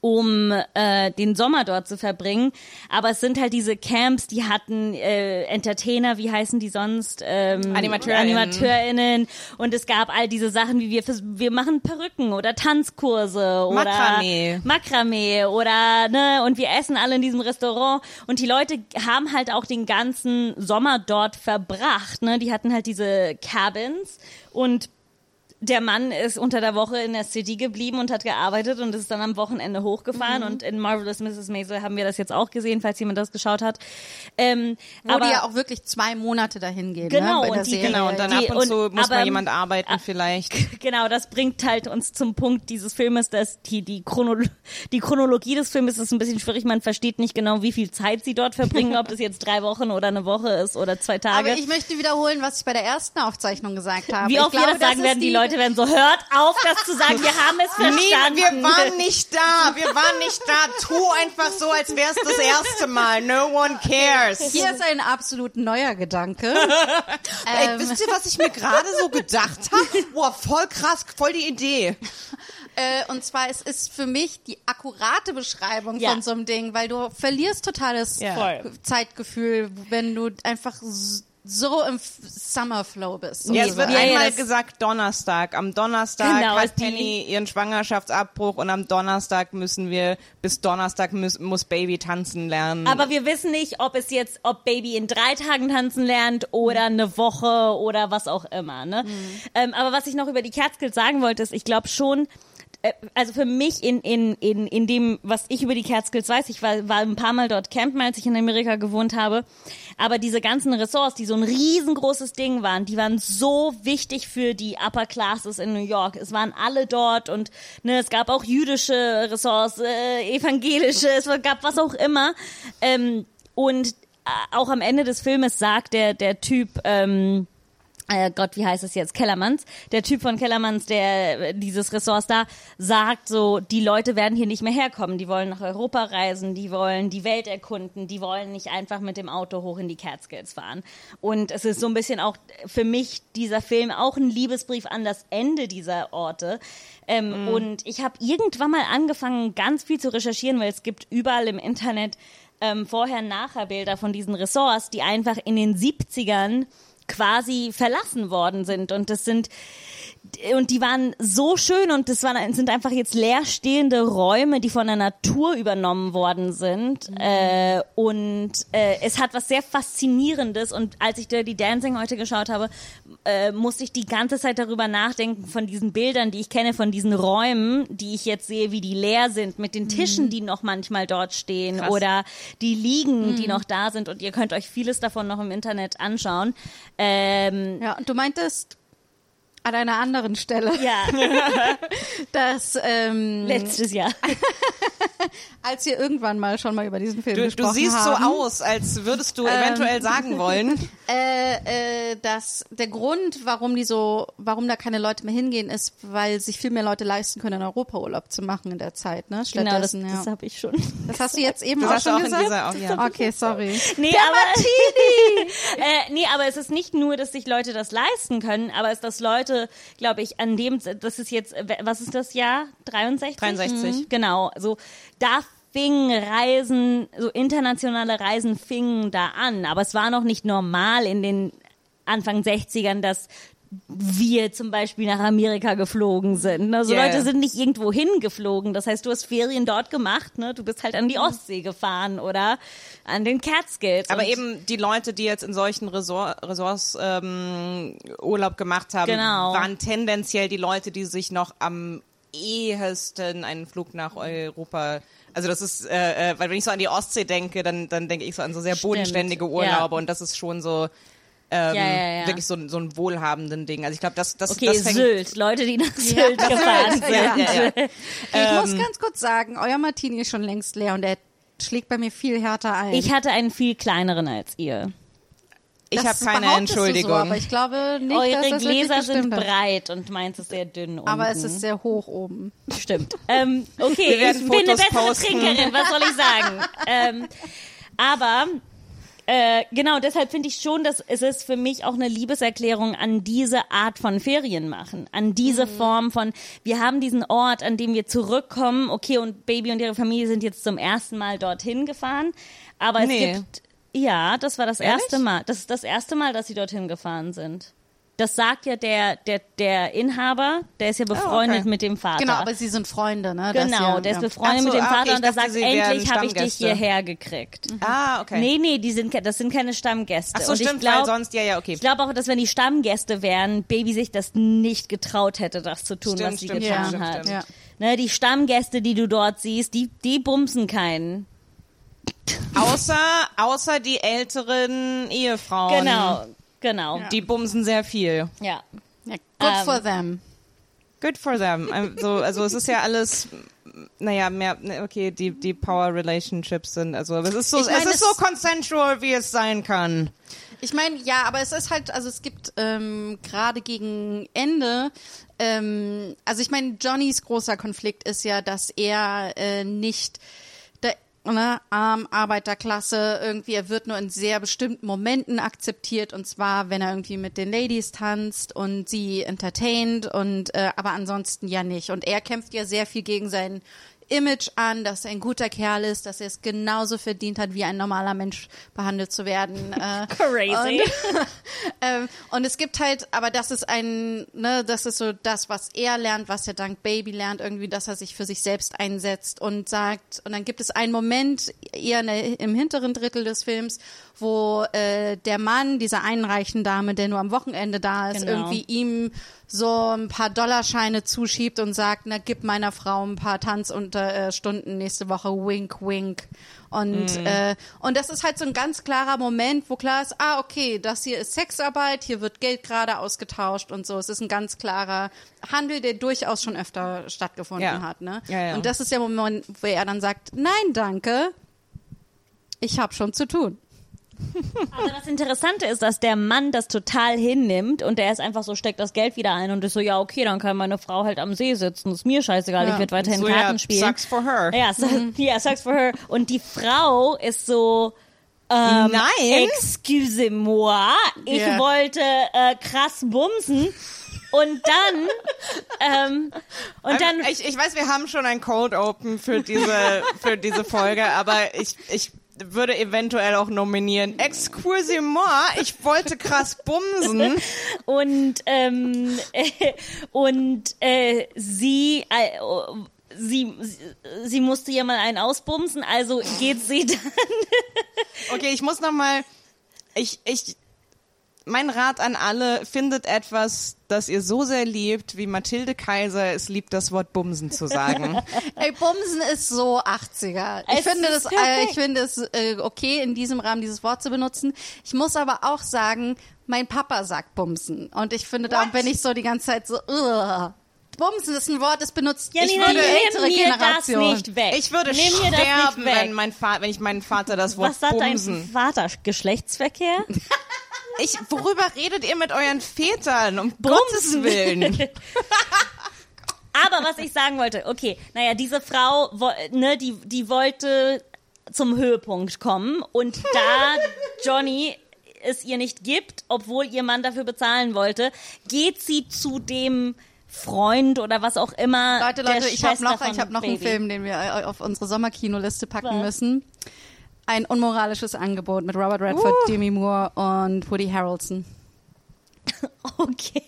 um äh, den Sommer dort zu verbringen. Aber es sind halt diese Camps, die hatten äh, Entertainer, wie heißen die sonst? Ähm, AnimateurInnen. AnimateurInnen. Und es gab all diese Sachen, wie wir wir machen Perücken oder Tanzkurse oder Makramee. Makramee oder ne und wir essen alle in diesem Restaurant und die Leute haben halt auch den ganzen Sommer dort verbracht, ne? Die hatten halt diese Cabins und der Mann ist unter der Woche in der City geblieben und hat gearbeitet und ist dann am Wochenende hochgefahren Mhm. und in Marvelous Mrs. Maisel haben wir das jetzt auch gesehen, falls jemand das geschaut hat. Ähm, Wo aber die ja auch wirklich zwei Monate dahin gehen. Genau, ne, bei der und die- Serie. Genau, und dann Die- ab und zu und- muss aber- mal jemand arbeiten vielleicht. genau, das bringt halt uns zum Punkt dieses Filmes, dass die, die, Chronolo die Chronologie des Filmes ist ein bisschen schwierig. Man versteht nicht genau, wie viel Zeit sie dort verbringen, ob das jetzt drei Wochen oder eine Woche ist oder zwei Tage. Aber ich möchte wiederholen, was ich bei der ersten Aufzeichnung gesagt habe. wie oft wir das sagen werden, die Leute werden so, hört auf, das zu sagen, wir haben es Nee, verstanden. wir waren nicht da. Wir waren nicht da. Tu einfach so, als wäre es das erste Mal. No one cares. Hier ist ein absolut neuer Gedanke. Ey, ähm, wisst ihr, was ich mir gerade so gedacht habe? Boah, voll krass, voll die Idee. Äh, und zwar, es ist für mich die akkurate Beschreibung Ja. von so einem Ding, weil du verlierst totales Ja. Zeitgefühl, wenn du einfach so im Summerflow bist. Ja, es wird Ja, ja, einmal das- gesagt Donnerstag. Am Donnerstag Genau, hat Penny ihren Schwangerschaftsabbruch und am Donnerstag müssen wir, bis Donnerstag muss, muss Baby tanzen lernen. Aber wir wissen nicht, ob es jetzt, ob Baby in drei Tagen tanzen lernt oder eine Woche oder was auch immer. Ne? Ähm, aber was ich noch über die Catskills sagen wollte, ist, ich glaube schon, also für mich in, in, in, in dem, was ich über die Catskills weiß, ich war, war ein paar Mal dort campen, als ich in Amerika gewohnt habe, aber diese ganzen Ressorts, die so ein riesengroßes Ding waren, die waren so wichtig für die Upper Classes in New York. Es waren alle dort und ne, es gab auch jüdische Ressorts, äh, evangelische, es gab was auch immer. Ähm, und äh, auch am Ende des Filmes sagt der, der Typ, ähm, äh, Gott, wie heißt es jetzt? Kellermanns. Der Typ von Kellermanns, der äh, dieses Ressorts da sagt so, die Leute werden hier nicht mehr herkommen. Die wollen nach Europa reisen, die wollen die Welt erkunden, die wollen nicht einfach mit dem Auto hoch in die Catskills fahren. Und es ist so ein bisschen auch für mich dieser Film auch ein Liebesbrief an das Ende dieser Orte. Ähm, Und ich habe irgendwann mal angefangen, ganz viel zu recherchieren, weil es gibt überall im Internet ähm, Vorher-Nachher-Bilder von diesen Ressorts, die einfach in den 70ern quasi verlassen worden sind. Und das sind, und die waren so schön und das waren, sind einfach jetzt leerstehende Räume, die von der Natur übernommen worden sind. Äh, und äh, es hat was sehr Faszinierendes. Und als ich Dirty Dancing heute geschaut habe, äh, musste ich die ganze Zeit darüber nachdenken, von diesen Bildern, die ich kenne, von diesen Räumen, die ich jetzt sehe, wie die leer sind, mit den Tischen, die noch manchmal dort stehen Krass. oder die Liegen, die noch da sind. Und ihr könnt euch vieles davon noch im Internet anschauen. Ähm, Ja, und du meintest an einer anderen Stelle, ja, dass ähm, letztes Jahr. als wir irgendwann mal schon mal über diesen Film du, du gesprochen siehst haben, so aus, als würdest du eventuell sagen wollen. äh, äh, dass der Grund, warum die so, warum da keine Leute mehr hingehen, ist, weil sich viel mehr Leute leisten können, in Europa Urlaub zu machen in der Zeit, ne? Genau, das, Stattdessen, das ja. habe ich schon. Das hast du jetzt eben Du auch schon auch in gesagt? dieser- auch, ja. Okay, sorry. Nee, aber äh, nee, aber es ist nicht nur, dass sich Leute das leisten können, aber es ist, dass Leute, glaube ich, an dem, das ist jetzt, was ist das Jahr? 63? 63. Mhm. Genau, so da fingen Reisen, so internationale Reisen fingen da an, aber es war noch nicht normal in den Anfang 60ern, dass wir zum Beispiel nach Amerika geflogen sind. Also Yeah. Leute sind nicht irgendwo hingeflogen. Das heißt, du hast Ferien dort gemacht, ne? Du bist halt Mhm. an die Ostsee gefahren oder an den Catskills. Aber eben die Leute, die jetzt in solchen Resort, Resorts ähm, Urlaub gemacht haben, Genau. waren tendenziell die Leute, die sich noch am ehesten einen Flug nach Europa also das ist, äh, äh, weil wenn ich so an die Ostsee denke, dann, dann denke ich so an so sehr Stimmt, bodenständige ja. Urlaube und das ist schon so ähm, Ja, ja, ja. wirklich so, ein- so ein wohlhabenden Ding. Also ich glaube, das, das, Okay, das fängt, Sylt. Leute, die nach Sylt gefahren sind. Ja, ja, ja. Ich Ähm, muss ganz kurz sagen, euer Martini ist schon längst leer und der schlägt bei mir viel härter ein. Ich hatte einen viel kleineren als ihr. Ich habe Das keine Entschuldigung. So, aber ich glaube nicht, dass Eure das wirklich Gläser sind hat. breit und meins ist sehr dünn. Unten. Aber es ist sehr hoch oben. Stimmt. Ähm, okay, ich bin eine Fotos bessere posten. Trinkerin, was soll ich sagen? ähm, aber äh, genau, deshalb finde ich schon, dass es ist für mich auch eine Liebeserklärung an diese Art von Ferien machen, an diese Mhm. Form von, wir haben diesen Ort, an dem wir zurückkommen, okay, und Baby und ihre Familie sind jetzt zum ersten Mal dorthin gefahren, aber es Nee. gibt, ja, das war das Ehrlich? erste Mal, das ist das erste Mal, dass sie dorthin gefahren sind. Das sagt ja der, der, der Inhaber, der ist ja befreundet Oh, okay. mit dem Vater. Genau, aber sie sind Freunde, ne? Das Genau, ja, der ist ja. befreundet so, mit dem ah, okay, Vater und der sagt, endlich habe ich dich hierher gekriegt. Ah, okay. Nee, nee, die sind, das sind keine Stammgäste. Ach so, und stimmt, ich glaub, weil sonst, ja, ja, okay. Ich glaube auch, dass wenn die Stammgäste wären, Baby sich das nicht getraut hätte, das zu tun, Stimmt, was sie stimmt, getan stimmt, hat. stimmt. Ja. Ne, die Stammgäste, die du dort siehst, die, die bumsen keinen. Außer, außer die älteren Ehefrauen. Genau, genau. Die bumsen sehr viel. Ja. Ja, good Ähm, for them. Good for them. Also, also es ist ja alles, naja, mehr, ne, okay, die, die Power Relationships sind, also es ist so, Ich mein, es ist es- so consensual, wie es sein kann. Ich meine, ja, aber es ist halt, also es gibt ähm, gerade gegen Ende, ähm, also ich meine, Johnnys großer Konflikt ist ja, dass er äh, nicht ne, arm Arbeiterklasse irgendwie, er wird nur in sehr bestimmten Momenten akzeptiert und zwar, wenn er irgendwie mit den Ladies tanzt und sie entertaint und äh, aber ansonsten ja nicht. Und er kämpft ja sehr viel gegen sein Image an, dass er ein guter Kerl ist, dass er es genauso verdient hat, wie ein normaler Mensch behandelt zu werden. Äh, Crazy. Und, ähm, und es gibt halt, aber das ist ein, ne, das ist so das, was er lernt, was er dank Baby lernt, irgendwie, dass er sich für sich selbst einsetzt und sagt, und dann gibt es einen Moment, eher der, im hinteren Drittel des Films, wo äh, der Mann dieser einen reichen Dame, der nur am Wochenende da ist, Genau. irgendwie ihm so ein paar Dollarscheine zuschiebt und sagt, na gib meiner Frau ein paar Tanzstunden äh, Stunden nächste Woche, wink, wink. Und, äh, und das ist halt so ein ganz klarer Moment, wo klar ist, ah, okay, das hier ist Sexarbeit, hier wird Geld gerade ausgetauscht und so. Es ist ein ganz klarer Handel, der durchaus schon öfter stattgefunden Ja. hat. Ne? Ja, ja. Und das ist der Moment, wo er dann sagt, nein, danke, ich habe schon zu tun. Aber das Interessante ist, dass der Mann das total hinnimmt und der ist einfach so, steckt das Geld wieder ein und ist so, ja, okay, dann kann meine Frau halt am See sitzen. Ist mir scheißegal, Ja. ich werde weiterhin So, Karten ja, spielen. sucks for her. Ja, so, ja, sucks for her. Und die Frau ist so, ähm, Nein. excusez-moi, ich Ja. wollte äh, krass bumsen. Und dann, ähm, und dann, ich, ich weiß, wir haben schon ein Cold Open für diese, für diese Folge, aber ich, ich würde eventuell auch nominieren. Excusez-moi, ich wollte krass bumsen. und ähm, und äh, sie äh, sie sie musste ja mal einen ausbumsen, also geht sie dann Okay, ich muss noch mal, ich, ich, mein Rat an alle, findet etwas, das ihr so sehr liebt, wie Mathilde Kaiser es liebt, das Wort bumsen zu sagen. Ey, Bumsen ist so 80er. Ich Es finde das, äh, ich finde es äh, okay, in diesem Rahmen dieses Wort zu benutzen. Ich muss aber auch sagen, mein Papa sagt Bumsen. Und ich finde, da bin ich so die ganze Zeit so, Ugh. Bumsen ist ein Wort, das benutzt Ja, ich würde nimm ältere mir das Generation. nicht weg. Ich würde nimm das sterben, nicht weg. wenn, mein wenn ich meinen Vater das Wort Was sagt dein bumsen. Vater? Geschlechtsverkehr? Ich, worüber redet ihr mit euren Vätern? Um Gottes Willen. Aber was ich sagen wollte, okay, naja, diese Frau, ne, die, die wollte zum Höhepunkt kommen und da Johnny es ihr nicht gibt, obwohl ihr Mann dafür bezahlen wollte, geht sie zu dem Freund oder was auch immer. Leute, Leute, ich habe noch, ich hab noch einen. Film, den wir äh, auf unsere Sommerkinoliste packen Was? müssen. Ein unmoralisches Angebot mit Robert Redford, Demi Moore und Woody Harrelson. Okay.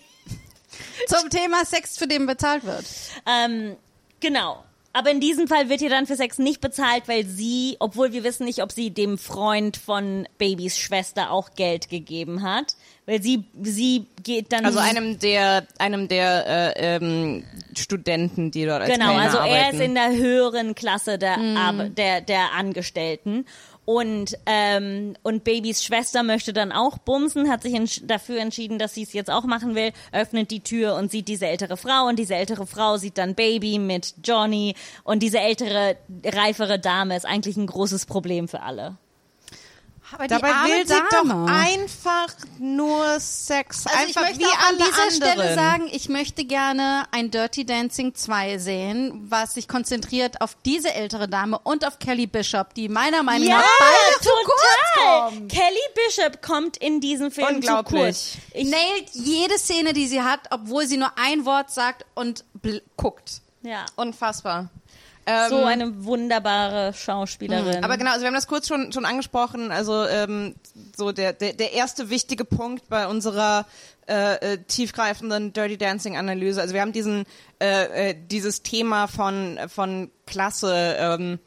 Zum Thema Sex, für den bezahlt wird. Ähm, genau. Aber in diesem Fall wird ihr dann für Sex nicht bezahlt, weil sie, obwohl wir wissen nicht, ob sie dem Freund von Babys Schwester auch Geld gegeben hat, weil sie, sie geht dann. Also einem der, einem der äh, ähm, Studenten, die dort als Genau, Kellner also er arbeiten. ist in der höheren Klasse der, Arbe- der, der Angestellten. Und, ähm, und Babys Schwester möchte dann auch bumsen, hat sich entsch dafür entschieden, dass sie es jetzt auch machen will, öffnet die Tür und sieht diese ältere Frau und diese ältere Frau sieht dann Baby mit Johnny und diese ältere, reifere Dame ist eigentlich ein großes Problem für alle. Aber die Dabei will sie Dame. doch einfach nur Sex. Also ich einfach möchte wie auch an dieser anderen. Stelle sagen, ich möchte gerne ein Dirty Dancing 2 sehen, was sich konzentriert auf diese ältere Dame und auf Kelly Bishop, die meiner Meinung Ja, nach beide zu kurz total. kommen. Kelly Bishop kommt in diesem Film Unglaublich. zu kurz. Ich, Nailt jede Szene, die sie hat, obwohl sie nur ein Wort sagt und bl- guckt. ja. Unfassbar. So Ähm, eine wunderbare Schauspielerin. Aber genau, also wir haben das kurz schon schon angesprochen. Also ähm, so der, der der erste wichtige Punkt bei unserer äh, äh, tiefgreifenden Dirty Dancing Analyse. Also wir haben diesen äh, äh, dieses Thema von von Klasse ähm,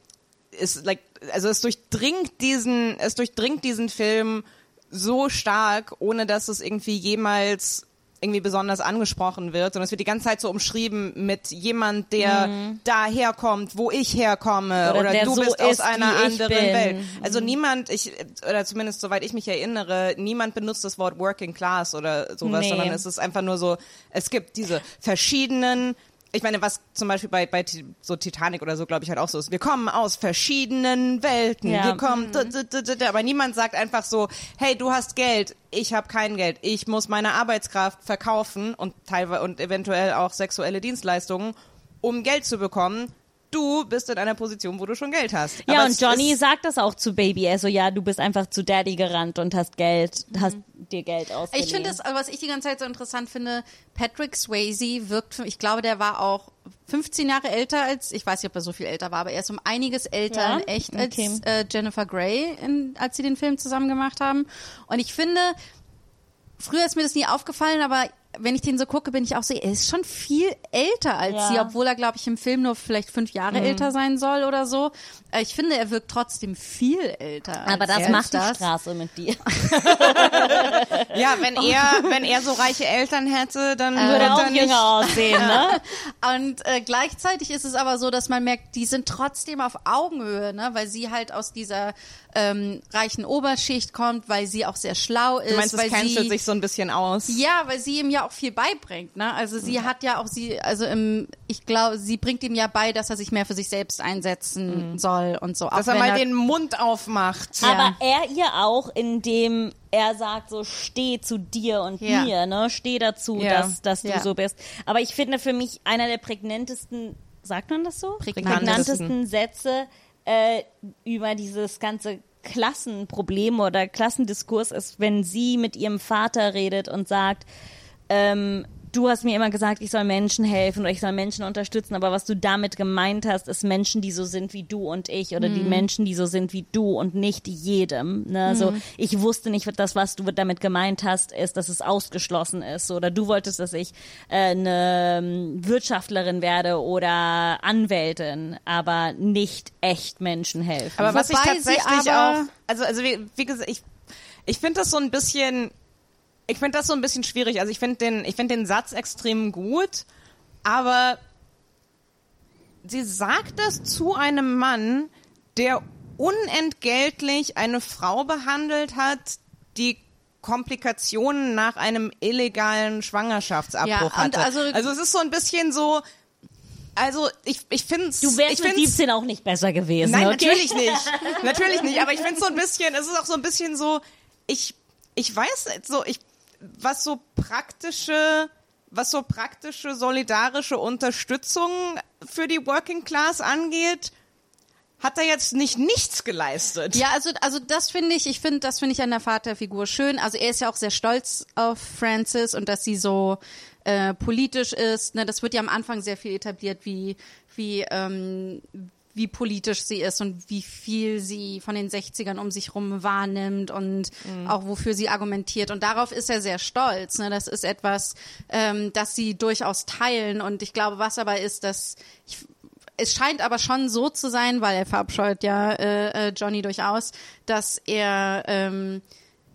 ist like also es durchdringt diesen es durchdringt diesen Film so stark, ohne dass es irgendwie jemals irgendwie besonders angesprochen wird, sondern es wird die ganze Zeit so umschrieben mit jemand, der daherkommt, wo ich herkomme, Oder oder, der du so bist aus einer anderen. Welt. Also niemand, ich oder zumindest soweit ich mich erinnere, niemand benutzt das Wort Working Class oder sowas, Nee. sondern es ist einfach nur so, es gibt diese verschiedenen ich meine, was zum Beispiel bei, bei so Titanic oder so, glaube ich, halt auch so ist. Wir kommen aus verschiedenen Welten. Ja. Wir kommen, d- aber niemand sagt einfach so, hey, du hast Geld, ich habe kein Geld, ich muss meine Arbeitskraft verkaufen und teilweise und eventuell auch sexuelle Dienstleistungen, um Geld zu bekommen. Du bist in einer Position, wo du schon Geld hast. ja, Aber und Johnny sagt das auch zu Baby. Also ja, du bist einfach zu Daddy gerannt und hast Geld, hast dir Geld ausgeliehen. Ich finde es, also was ich die ganze Zeit so interessant finde, Patrick Swayze wirkt, für, ich glaube, der war auch 15 Jahre älter als, ich weiß nicht, ob er so viel älter war, aber er ist um einiges älter Ja? in echt als Okay. äh, Jennifer Grey, in, als sie den Film zusammen gemacht haben. Und ich finde, früher ist mir das nie aufgefallen, aber wenn ich den so gucke, bin ich auch so, er ist schon viel älter als Ja. sie, obwohl er, glaube ich, im Film nur vielleicht fünf Jahre Mhm. älter sein soll oder so. Äh, Ich finde, er wirkt trotzdem viel älter. aber als das er macht die das. Straße mit dir. ja, wenn er, wenn er so reiche Eltern hätte, dann Würde würde auch er nicht, jünger aussehen, ne? Und äh, gleichzeitig ist es aber so, dass man merkt, die sind trotzdem auf Augenhöhe, ne? weil sie halt aus dieser ähm, reichen Oberschicht kommt, weil sie auch sehr schlau ist. Du meinst, es weil cancelt sie, sich so ein bisschen aus. Ja, weil sie ihm ja auch viel beibringt. Ne? Also sie hat ja auch sie, also im, ich glaube, sie bringt ihm ja bei, dass er sich mehr für sich selbst einsetzen soll und so. Mhm. Dass auch er mal den Mund aufmacht. Ja. Aber er ihr auch, indem er sagt so, steh zu dir und Ja. mir, ne? Steh dazu, Ja. dass, dass du Ja. so bist. Aber ich finde für mich einer der prägnantesten, sagt man das so? Prägnantesten. Sätze äh, über dieses ganze Klassenproblem oder Klassendiskurs ist, wenn sie mit ihrem Vater redet und sagt, ähm, du hast mir immer gesagt, ich soll Menschen helfen oder ich soll Menschen unterstützen, aber was du damit gemeint hast, ist Menschen, die so sind wie du und ich oder die Menschen, die so sind wie du und nicht jedem. Ne? Also ich wusste nicht, das, was du damit gemeint hast, ist, dass es ausgeschlossen ist oder du wolltest, dass ich äh, eine ähm, Wirtschaftlerin werde oder Anwältin, aber nicht echt Menschen helfen. Aber was ich Wobei sie tatsächlich aber- auch, also, also wie, wie gesagt, ich, ich finde das so ein bisschen, ich finde das so ein bisschen schwierig. Also ich finde den, ich finde den Satz extrem gut, aber sie sagt das zu einem Mann, der unentgeltlich eine Frau behandelt hat, die Komplikationen nach einem illegalen Schwangerschaftsabbruch Ja, hatte. also- also es ist so ein bisschen so, also ich, ich finde du wärst ich mit find's- 17 auch nicht besser gewesen. Nein, okay? natürlich nicht. Natürlich nicht. Aber ich finde so ein bisschen, es ist auch so ein bisschen so, ich, ich weiß so, ich, was so praktische, was so praktische, solidarische Unterstützung für die Working Class angeht, hat er jetzt nicht nichts geleistet. Ja, also, also das finde ich, ich finde, das finde ich an der Vaterfigur schön. Also er ist ja auch sehr stolz auf Frances und dass sie so äh, politisch ist. Ne, das wird ja am Anfang sehr viel etabliert, wie, wie, ähm, wie politisch sie ist und wie viel sie von den 60ern um sich rum wahrnimmt und auch wofür sie argumentiert. Und darauf ist er sehr stolz. Ne? Das ist etwas, ähm, das sie durchaus teilen. Und ich glaube, was aber ist, dass ich, es scheint aber schon so zu sein, weil er verabscheut ja äh, äh, Johnny durchaus, dass er ähm,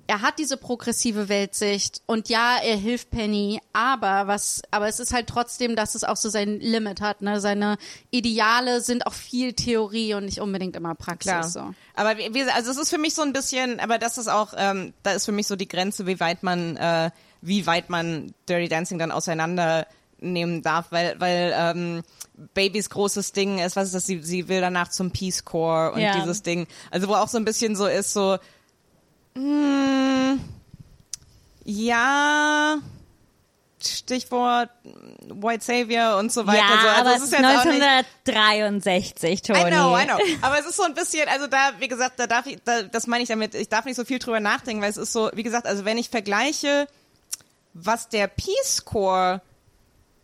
er hat diese progressive Weltsicht und ja, er hilft Penny, aber was, aber es ist halt trotzdem, dass es auch so sein Limit hat. Ne? Seine Ideale sind auch viel Theorie und nicht unbedingt immer Praxis. Klar. So. Aber wie, wie, also es ist für mich so ein bisschen, aber das ist auch, ähm, da ist für mich so die Grenze, wie weit man, äh, wie weit man Dirty Dancing dann auseinandernehmen darf, weil, weil ähm, Babys großes Ding ist, was ist das, sie, sie will danach zum Peace Corps und Ja. dieses Ding, also wo auch so ein bisschen so ist, so Hm, ja, Stichwort White Savior und so weiter. ja, so. Also aber es ist ist jetzt auch nicht, 1963, Toni. I know, I know. Aber es ist so ein bisschen, also da, wie gesagt, da darf ich, da, das meine ich damit, ich darf nicht so viel drüber nachdenken, weil es ist so, wie gesagt, also wenn ich vergleiche, was der Peace Corps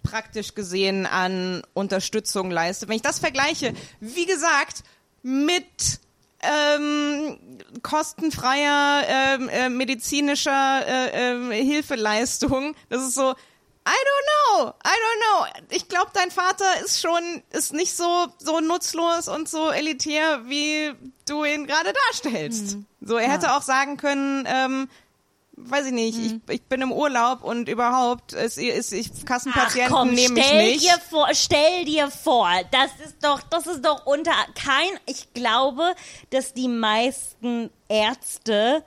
praktisch gesehen an Unterstützung leistet, wenn ich das vergleiche, wie gesagt, mit ähm, kostenfreier ähm, äh, medizinischer äh, ähm, Hilfeleistung, das ist so, I don't know, I don't know. Ich glaube, dein Vater ist schon, ist nicht so, so nutzlos und so elitär, wie du ihn gerade darstellst. So, er hätte auch sagen können, ähm, weiß ich nicht, ich, ich bin im Urlaub und überhaupt, es ist, ich, Ach Kassenpatienten komm, nehme ich stell nicht. dir vor, stell dir vor, das ist doch, das ist doch unter kein, ich glaube, dass die meisten Ärzte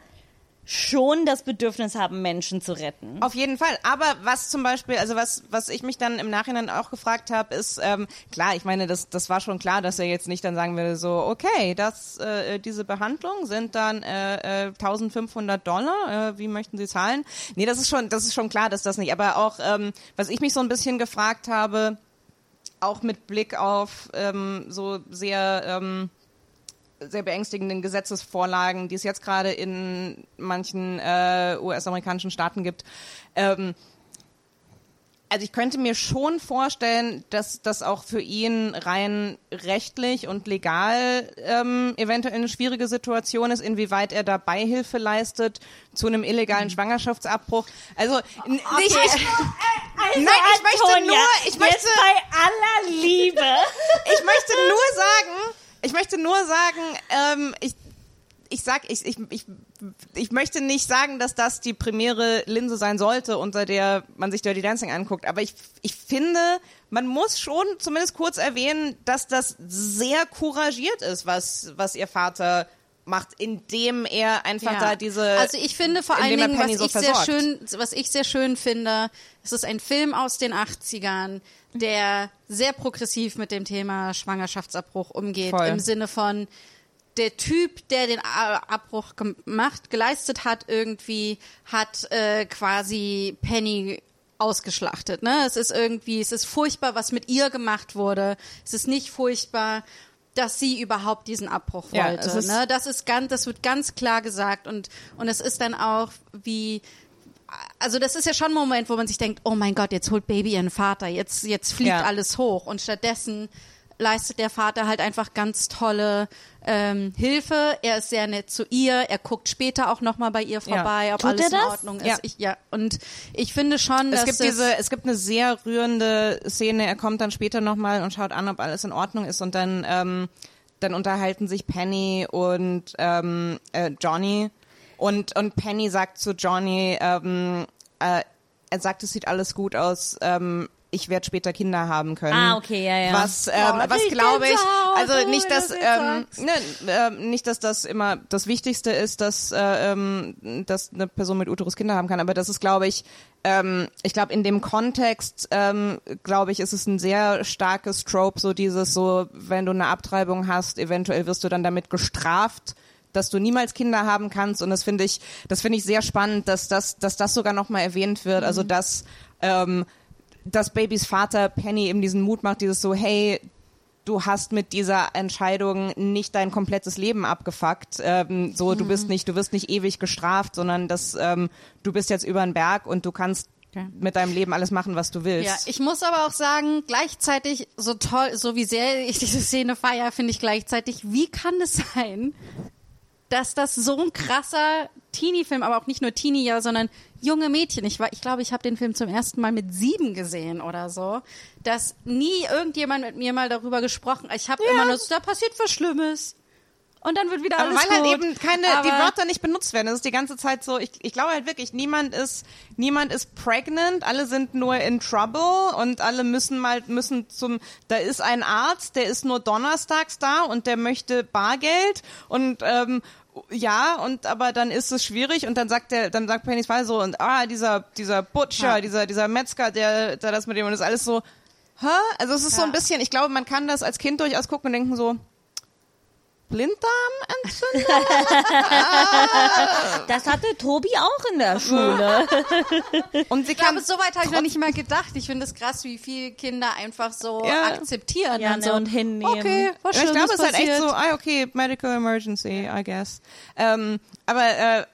schon das Bedürfnis haben, Menschen zu retten. Auf jeden Fall. Aber was zum Beispiel, also was, was ich mich dann im Nachhinein auch gefragt habe, ist, ähm, klar, ich meine, das, das war schon klar, dass er jetzt nicht dann sagen würde, so, okay, das, äh, diese Behandlung sind dann äh, äh, 1500 Dollar, äh, wie möchten Sie zahlen? Nee, das ist schon, das ist schon klar, dass das nicht. Aber auch, ähm, was ich mich so ein bisschen gefragt habe, auch mit Blick auf ähm, so sehr ähm, sehr beängstigenden Gesetzesvorlagen, die es jetzt gerade in manchen äh, US-amerikanischen Staaten gibt. Ähm, also ich könnte mir schon vorstellen, dass das auch für ihn rein rechtlich und legal ähm, eventuell eine schwierige Situation ist, inwieweit er da Beihilfe leistet zu einem illegalen Schwangerschaftsabbruch. Also n- nicht, Also, Nein, ich möchte Antonia, nur- ich möchte- bei aller Liebe. ich möchte nur sagen, ich möchte nur sagen, ähm, ich, ich sag, ich, ich, ich, ich möchte nicht sagen, dass das die primäre Linse sein sollte, unter der man sich Dirty Dancing anguckt. Aber ich, ich finde, man muss schon zumindest kurz erwähnen, dass das sehr couragiert ist, was, was ihr Vater macht, indem er einfach Ja. da diese. Also ich finde vor allen Dingen, was so ich sehr schön, was ich sehr schön finde, es ist ein Film aus den 80ern, der sehr progressiv mit dem Thema Schwangerschaftsabbruch umgeht. Voll. Im Sinne von, der Typ, der den Abbruch gemacht, geleistet hat, irgendwie, hat äh, quasi Penny ausgeschlachtet. Ne? Es ist irgendwie, es ist furchtbar, was mit ihr gemacht wurde. Es ist nicht furchtbar, dass sie überhaupt diesen Abbruch Ja, wollte. es ist- ne? Das ist ganz, das wird ganz klar gesagt und und es ist dann auch wie also das ist ja schon ein Moment, wo man sich denkt, oh mein Gott, jetzt holt Baby ihren Vater, jetzt jetzt fliegt Ja. alles hoch und stattdessen leistet der Vater halt einfach ganz tolle ähm, Hilfe. Er ist sehr nett zu ihr. Er guckt später auch noch mal bei ihr vorbei, ob Tut alles er in? Ordnung ist. Ja. Ich, ja. Und ich finde schon, Es dass gibt diese, es gibt eine sehr rührende Szene. Er kommt dann später nochmal und schaut an, ob alles in Ordnung ist und dann, ähm, dann unterhalten sich Penny und ähm, äh, Johnny und und Penny sagt zu Johnny, ähm, äh, er sagt, es sieht alles gut aus. Ähm, ich werde später Kinder haben können. Ah, okay, ja, ja. Was, ähm, Boah, was glaube ich, also wenn nicht, dass ähm, ne, ähm, nicht, dass das immer das Wichtigste ist, dass äh, ähm, dass eine Person mit Uterus Kinder haben kann, aber das ist, glaube ich, ähm, ich glaube in dem Kontext, ähm, glaube ich, ist es ein sehr starkes Trope, so dieses so, wenn du eine Abtreibung hast, eventuell wirst du dann damit gestraft dass du niemals Kinder haben kannst und das finde ich, das finde ich sehr spannend, dass das, dass das sogar nochmal erwähnt wird, also dass ähm, dass Babys Vater Penny eben diesen Mut macht, dieses so, hey, du hast mit dieser Entscheidung nicht dein komplettes Leben abgefuckt. Ähm, so, du bist nicht, du wirst nicht ewig gestraft, sondern dass ähm, du bist jetzt über den Berg und du kannst mit deinem Leben alles machen, was du willst. Ja, ich muss aber auch sagen, gleichzeitig, so toll, so wie sehr ich diese Szene feiere, finde ich gleichzeitig, wie kann es sein, dass das so ein krasser Teenie-Film, aber auch nicht nur Teenie, ja, sondern junge Mädchen. Ich, war, ich glaube, ich habe den Film zum ersten Mal mit sieben gesehen oder so, dass nie irgendjemand mit mir mal darüber gesprochen. Ich habe immer nur so, da passiert was Schlimmes. Und dann wird wieder Aber alles weil gut. halt eben keine, die Aber- Wörter nicht benutzt werden. Das ist die ganze Zeit so, ich, ich glaube halt wirklich, niemand ist, niemand ist pregnant, alle sind nur in trouble und alle müssen mal, müssen zum, da ist ein Arzt, der ist nur donnerstags da und der möchte Bargeld und, ähm, ja, und aber dann ist es schwierig und dann sagt der, dann sagt Penny's Fall so und ah, dieser, dieser Butcher, Ja. dieser, dieser Metzger, der, der das mit dem und das ist alles so, hä? Also es ist so Ja. ein bisschen, ich glaube, man kann das als Kind durchaus gucken und denken so, Blinddarmentzündung. Das hatte Tobi auch in der Schule. Und sie Ich glaube, so weit habe ich noch nicht mal gedacht. Ich finde es krass, wie viele Kinder einfach so Ja. akzeptieren Ja, und ne, so und hinnehmen. Okay, was Ja, ich glaube, es ist halt echt so, ah, okay, medical emergency, I guess. Ähm, aber äh,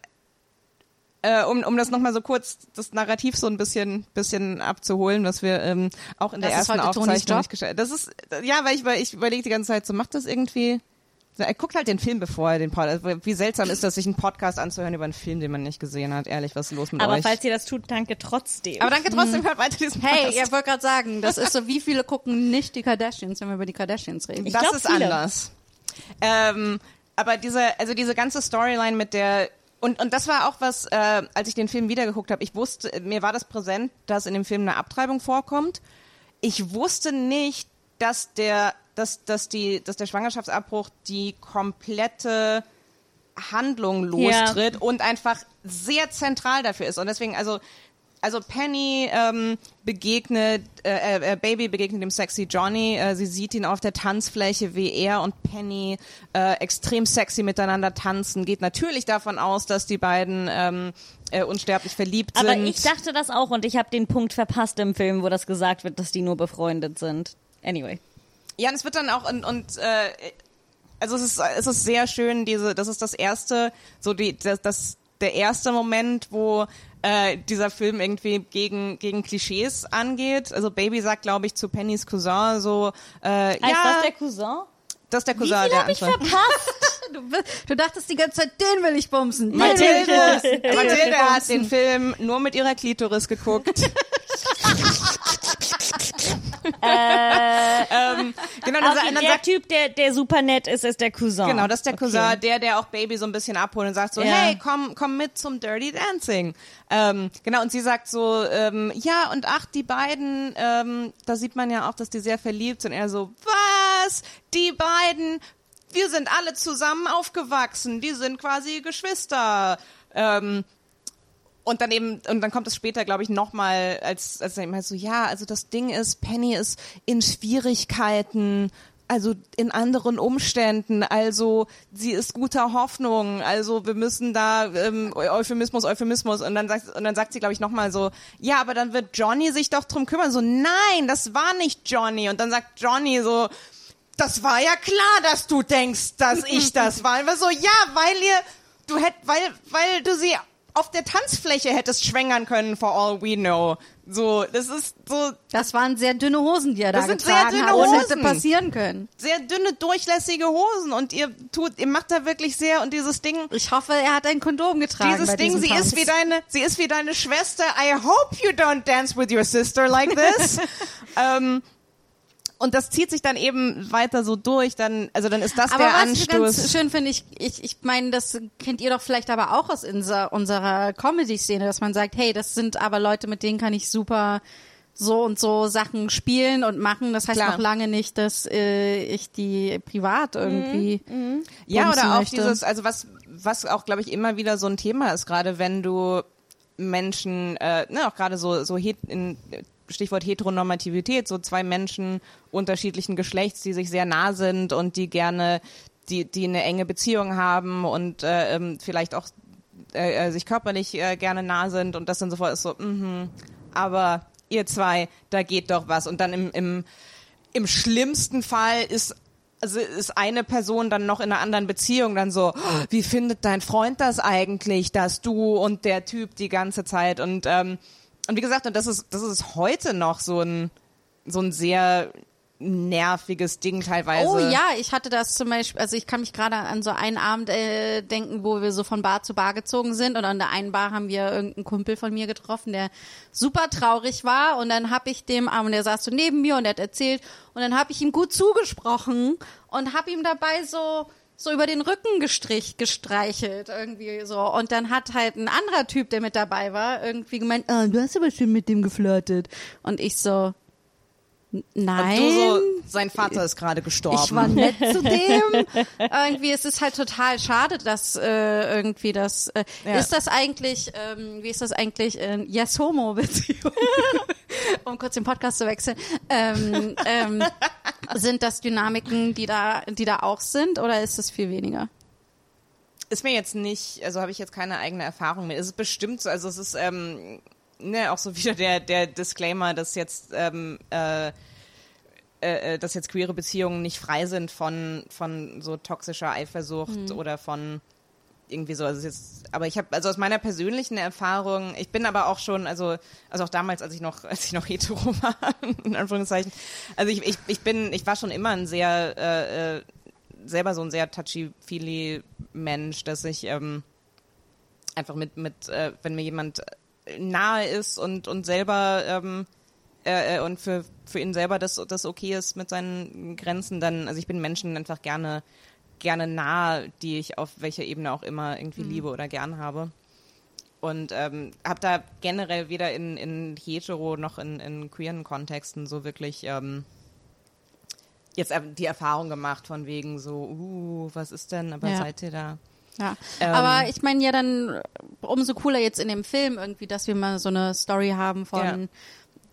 äh, um, um das nochmal so kurz, das Narrativ so ein bisschen, bisschen abzuholen, was wir ähm, auch in der Das ist ersten Aufzeichnung nicht gestellt Das ist, äh, ja, weil ich, weil ich überlege die ganze Zeit, so macht das irgendwie... Er guckt halt den Film, bevor er den Podcast. Wie seltsam ist das, sich einen Podcast anzuhören über einen Film, den man nicht gesehen hat. Ehrlich, was ist los mit Aber euch? falls ihr das tut, danke trotzdem. Aber danke trotzdem, hört weiter diesen Hey, Podcast. ihr wollt gerade sagen, das ist so, wie viele gucken nicht die Kardashians, wenn wir über die Kardashians reden? Ich das glaub, ist viele. anders. Ähm, aber diese, also diese ganze Storyline mit der und, und das war auch was, äh, als ich den Film wiedergeguckt habe. Ich wusste, mir war das präsent, dass in dem Film eine Abtreibung vorkommt. Ich wusste nicht, dass der, dass, dass die, dass der Schwangerschaftsabbruch die komplette Handlung lostritt und einfach sehr zentral dafür ist. Und deswegen, also, also Penny ähm, begegnet, äh, äh, Baby begegnet dem sexy Johnny. Äh, sie sieht ihn auf der Tanzfläche, wie er und Penny äh, extrem sexy miteinander tanzen. Geht natürlich davon aus, dass die beiden ähm, äh, unsterblich verliebt Aber sind. ich dachte das auch und ich habe den Punkt verpasst im Film, wo das gesagt wird, dass die nur befreundet sind. Anyway. Ja, und es wird dann auch und, und äh, also es ist es ist sehr schön diese das ist das erste so die das, das der erste Moment, wo äh, dieser Film irgendwie gegen gegen Klischees angeht. Also Baby sagt, glaube ich, zu Pennys Cousin so äh, Heißt ja, das der Cousin? das ist der Wie Cousin, viel der habe ich verpasst? Du, du dachtest die ganze Zeit, den will ich bumsen. Mathilde. Mathilde hat den Film nur mit ihrer Klitoris geguckt. ähm, genau, dann, sa- Okay, dann der sagt Typ, der, der super nett ist, ist der Cousin. Genau, das ist der Okay. Cousin, der, der auch Baby so ein bisschen abholt und sagt so, Ja. hey, komm, komm mit zum Dirty Dancing. Ähm, genau, und sie sagt so, ähm, ja, und ach, die beiden, ähm, da sieht man ja auch, dass die sehr verliebt sind. Er so, was? Die beiden? Wir sind alle zusammen aufgewachsen, die sind quasi Geschwister. Ähm, und dann eben, und dann kommt es später, glaube ich, nochmal, als, als er eben halt so, ja, also das Ding ist, Penny ist in Schwierigkeiten, also in anderen Umständen, also sie ist guter Hoffnung, also wir müssen da ähm, Euphemismus, Euphemismus und dann sagt und dann sagt sie, glaube ich, nochmal so, ja, aber dann wird Johnny sich doch drum kümmern. So, nein, das war nicht Johnny. Und dann sagt Johnny so, das war ja klar, dass du denkst, dass ich das war. Und wir so, ja, weil ihr, du hätt, weil, weil du sie auf der Tanzfläche hättest schwängern können, for all we know. So, das ist so Das waren sehr dünne Hosen, die er Das da sind sehr dünne hat. Das hätte Hosen. passieren können. sehr dünne, durchlässige Hosen und ihr tut, ihr macht da wirklich sehr und dieses Ding, Ich hoffe, er hat ein Kondom getragen dieses Ding, sie Tanz. ist wie deine, sie ist wie deine Schwester. I hope you don't dance with your sister like this. ähm, und das zieht sich dann eben weiter so durch, dann, also dann ist das aber der was ich ganz Anstoß. schön finde, ich, ich, ich meine, das kennt ihr doch vielleicht aber auch aus unser, unserer Comedy-Szene, dass man sagt, hey, das sind aber Leute, mit denen kann ich super so und so Sachen spielen und machen. Das heißt Klar. noch lange nicht, dass äh, ich die privat irgendwie Ja, bumsen oder auch möchte. dieses, also was, was auch, glaube ich, immer wieder so ein Thema ist, gerade wenn du Menschen, äh, ne, auch gerade so, so in, Stichwort Heteronormativität, so zwei Menschen unterschiedlichen Geschlechts, die sich sehr nah sind und die gerne, die, die eine enge Beziehung haben und äh, ähm, vielleicht auch äh, äh, sich körperlich äh, gerne nah sind und das dann sofort ist so, mhm, aber ihr zwei, da geht doch was. Und dann im, im, im schlimmsten Fall ist also ist eine Person dann noch in einer anderen Beziehung dann so, "Oh, wie findet dein Freund das eigentlich, dass du und der Typ die ganze Zeit? Und ähm, und wie gesagt, und das ist das ist heute noch so ein so ein sehr nerviges Ding teilweise. Oh ja, ich hatte das zum Beispiel, also ich kann mich gerade an so einen Abend äh, denken, wo wir so von Bar zu Bar gezogen sind und an der einen Bar haben wir irgendeinen Kumpel von mir getroffen, der super traurig war und dann habe ich dem, und der saß so neben mir und der hat erzählt und dann habe ich ihm gut zugesprochen und habe ihm dabei so so über den Rücken gestrich, gestreichelt irgendwie so und dann hat halt ein anderer Typ, der mit dabei war, irgendwie gemeint, ah, du hast aber schön mit dem geflirtet und ich so Nein. Und du so, sein Vater ist gerade gestorben. Ich war nett zu dem. irgendwie, es ist halt total schade, dass äh, irgendwie das. Äh, Ja. Ist das eigentlich, ähm, wie ist das eigentlich in Yes Homo Beziehung? um kurz den Podcast zu wechseln. Ähm, ähm, Sind das Dynamiken, die da, die da auch sind, oder ist es viel weniger? Ist mir jetzt nicht, also habe ich jetzt keine eigene Erfahrung mit. Es ist bestimmt so, also es ist ähm, ne, auch so wieder der, der Disclaimer, dass jetzt ähm, äh, äh, äh, dass jetzt queere Beziehungen nicht frei sind von von so toxischer Eifersucht oder von irgendwie so. Also jetzt, aber ich habe also aus meiner persönlichen Erfahrung, ich bin aber auch schon, also also auch damals, als ich noch als ich noch hetero war, in Anführungszeichen, also ich ich, ich bin, ich war schon immer ein sehr äh, äh, selber so ein sehr touchy-feely Mensch, dass ich ähm, einfach mit, mit äh, wenn mir jemand nahe ist und, und selber ähm, äh, äh, und für, für ihn selber das, das okay ist mit seinen Grenzen, dann, also ich bin Menschen einfach gerne, gerne nah, die ich auf welcher Ebene auch immer irgendwie liebe oder gern habe. Und ähm, habe da generell weder in, in hetero noch in, in queeren Kontexten so wirklich ähm, jetzt die Erfahrung gemacht von wegen so, uh, was ist denn, aber Ja. seid ihr da? Ja, Ähm, aber ich meine ja dann umso cooler jetzt in dem Film irgendwie, dass wir mal so eine Story haben von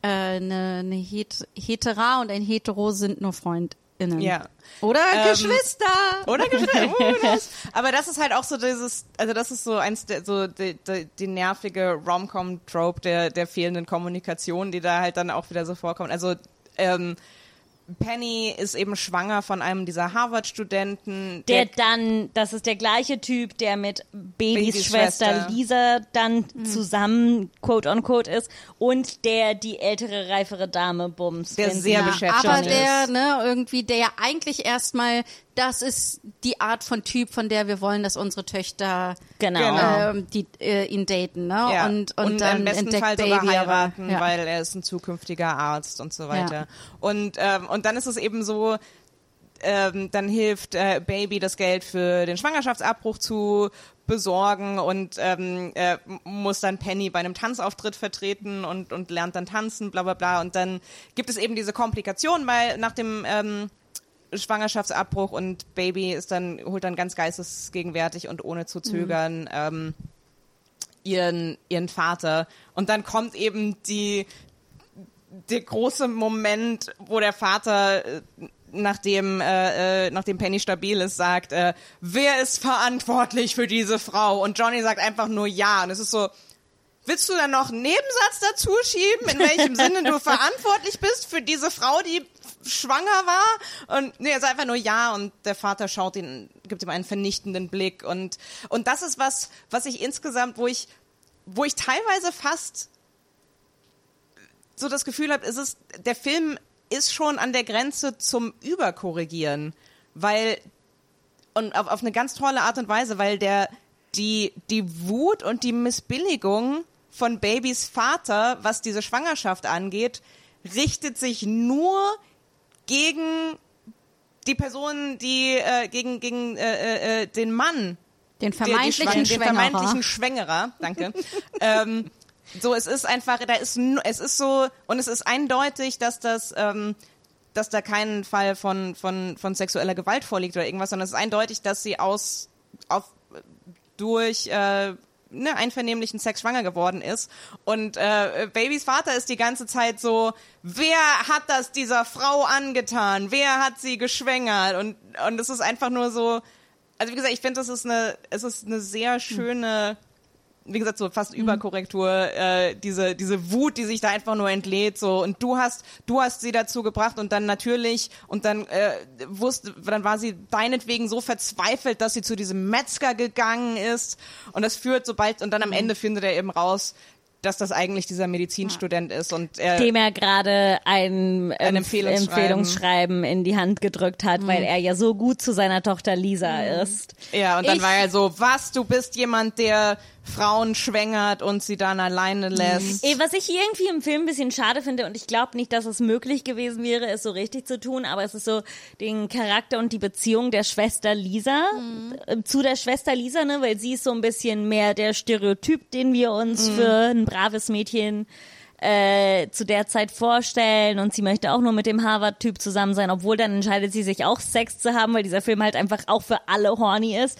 äh, eine, eine Het Hetera und ein Hetero sind nur FreundInnen. Ja. Oder Ähm, Geschwister. Oder Geschwister. Uh. Aber das ist halt auch so dieses, also das ist so eins der, so die, die, die nervige Rom-Com-Trope der, der fehlenden Kommunikation, die da halt dann auch wieder so vorkommt. Also, ähm, Penny ist eben schwanger von einem dieser Harvard-Studenten. Der dann, das ist der gleiche Typ, der mit Babys, Babys Schwester, Schwester. Lisa dann zusammen, quote on quote, ist und der die ältere, reifere Dame bums. Der sehr nach- beschäftigt aber ist. der, ne, irgendwie, der ja eigentlich erstmal, das ist die Art von Typ, von der wir wollen, dass unsere Töchter Genau. Genau. ähm, die, äh, ihn daten, ne? Ja. Und, und, dann im besten entdeckt Fall Baby sogar heiraten, ja. weil er ist ein zukünftiger Arzt und so weiter. Ja. Und, ähm, und dann ist es eben so, ähm, dann hilft äh, Baby das Geld für den Schwangerschaftsabbruch zu besorgen und ähm, äh, muss dann Penny bei einem Tanzauftritt vertreten und, und lernt dann tanzen, bla bla bla. Und dann gibt es eben diese Komplikation bei, nach dem ähm, Schwangerschaftsabbruch und Baby ist dann, holt dann ganz geistesgegenwärtig und ohne zu zögern ähm, ihren, ihren Vater. Und dann kommt eben die, der große Moment, wo der Vater, äh, nachdem, äh, äh, nachdem Penny stabil ist, sagt, äh, wer ist verantwortlich für diese Frau? Und Johnny sagt einfach nur ja. Und es ist so, willst du dann noch einen Nebensatz dazu schieben, in welchem Sinne du verantwortlich bist für diese Frau, die schwanger war? Und nee, er sagt einfach nur ja und der Vater schaut ihn, gibt ihm einen vernichtenden Blick und, und das ist was, was ich insgesamt, wo ich, wo ich teilweise fast so das Gefühl habe, es ist, der Film ist schon an der Grenze zum Überkorrigieren, weil und auf, auf eine ganz tolle Art und Weise, weil der die die Wut und die Missbilligung von Babys Vater, was diese Schwangerschaft angeht, richtet sich nur gegen die Person, die äh, gegen gegen äh, äh, den Mann, Den vermeintlichen Schwang- den Schwängerer. vermeintlichen Schwängerer, danke. ähm, so, es ist einfach, da ist, es ist so, und es ist eindeutig, dass das, ähm, dass da kein Fall von, von, von sexueller Gewalt vorliegt oder irgendwas, sondern es ist eindeutig, dass sie aus, auf, durch, äh, ne, einvernehmlichen Sex schwanger geworden ist. Und äh, Babys Vater ist die ganze Zeit so, wer hat das dieser Frau angetan? Wer hat sie geschwängert? Und, und es ist einfach nur so, also wie gesagt, ich finde, das ist eine, es ist eine sehr schöne, wie gesagt, so fast Überkorrektur, äh, diese, diese Wut, die sich da einfach nur entlädt, so, und du hast, du hast sie dazu gebracht und dann natürlich, und dann äh, wusste, dann war sie deinetwegen so verzweifelt, dass sie zu diesem Metzger gegangen ist. Und das führt sobald, und dann am Ende findet er eben raus, dass das eigentlich dieser Medizinstudent ist und er, dem er gerade ein, Ein Empfehlungsschreiben. Empfehlungsschreiben in die Hand gedrückt hat, weil er ja so gut zu seiner Tochter Lisa ist. ja, und dann Ich- war er so, was, du bist jemand, der Frauen schwängert und sie dann alleine lässt. Eh, Was ich irgendwie im Film ein bisschen schade finde, und ich glaube nicht, dass es möglich gewesen wäre, es so richtig zu tun, aber es ist so den Charakter und die Beziehung der Schwester Lisa äh, zu der Schwester Lisa, ne, weil sie ist so ein bisschen mehr der Stereotyp, den wir uns für ein braves Mädchen äh, zu der Zeit vorstellen und sie möchte auch nur mit dem Harvard-Typ zusammen sein, obwohl dann entscheidet sie sich auch Sex zu haben, weil dieser Film halt einfach auch für alle horny ist.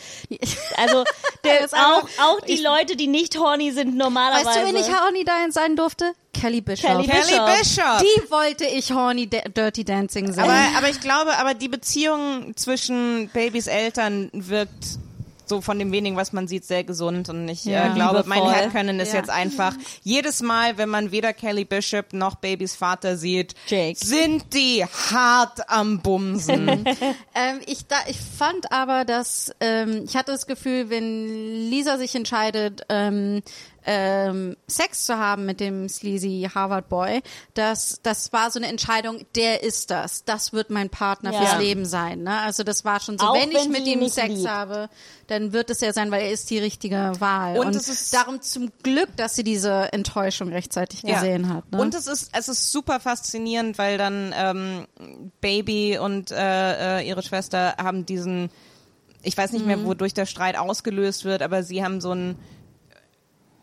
Also der, ist einfach- auch, auch die Leute, die nicht horny sind, normalerweise. Weißt du, wen ich horny da sein durfte? Kelly Bishop. Kelly Kelly Bishop. Bishop. Die wollte ich horny Dirty Dancing sehen. Aber, aber ich glaube, aber die Beziehung zwischen Babys Eltern wirkt so von dem wenigen, was man sieht, sehr gesund. Und ich Ja. äh, glaube, mein Liebevoll. Headcanon ist Ja. jetzt einfach, jedes Mal, wenn man weder Kelly Bishop noch Babys Vater sieht, Jake. sind die hart am Bumsen. Ähm, ich, da, ich fand aber, dass ähm, ich hatte das Gefühl, wenn Lisa sich entscheidet, ähm, ähm, Sex zu haben mit dem sleazy Harvard Boy, dass das war so eine Entscheidung, der ist das, das wird mein Partner Ja. fürs Leben sein. Ne? Also das war schon so, Auch wenn ich wenn mit ihm Sex liebt. habe, dann wird es ja sein, weil er ist die richtige Wahl. Und Und, es ist- darum zum Glück, dass sie diese Enttäuschung rechtzeitig gesehen hat. Ne? Und es ist, es ist super faszinierend, weil dann ähm, Baby und äh, äh, ihre Schwester haben diesen, ich weiß nicht Mhm. mehr, wodurch der Streit ausgelöst wird, aber sie haben so ein,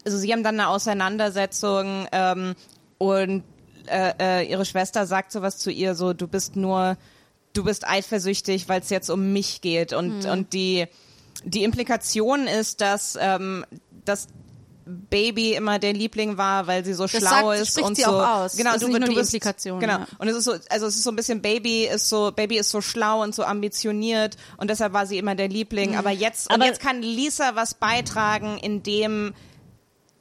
also sie haben dann eine Auseinandersetzung ähm, und äh, äh, ihre Schwester sagt sowas zu ihr, so du bist nur, du bist eifersüchtig, weil es jetzt um mich geht und Mhm. und die die Implikation ist, dass ähm, dass Baby immer der Liebling war, weil sie so schlau sagt- ist und sie so. auch aus. Genau, Das ist du, nur du die bist, Implikation, Genau. ja. Und es ist so, also es ist so ein bisschen Baby ist so, Baby ist so schlau und so ambitioniert und deshalb war sie immer der Liebling. Mhm. Aber jetzt, und Aber- jetzt kann Lisa was beitragen, indem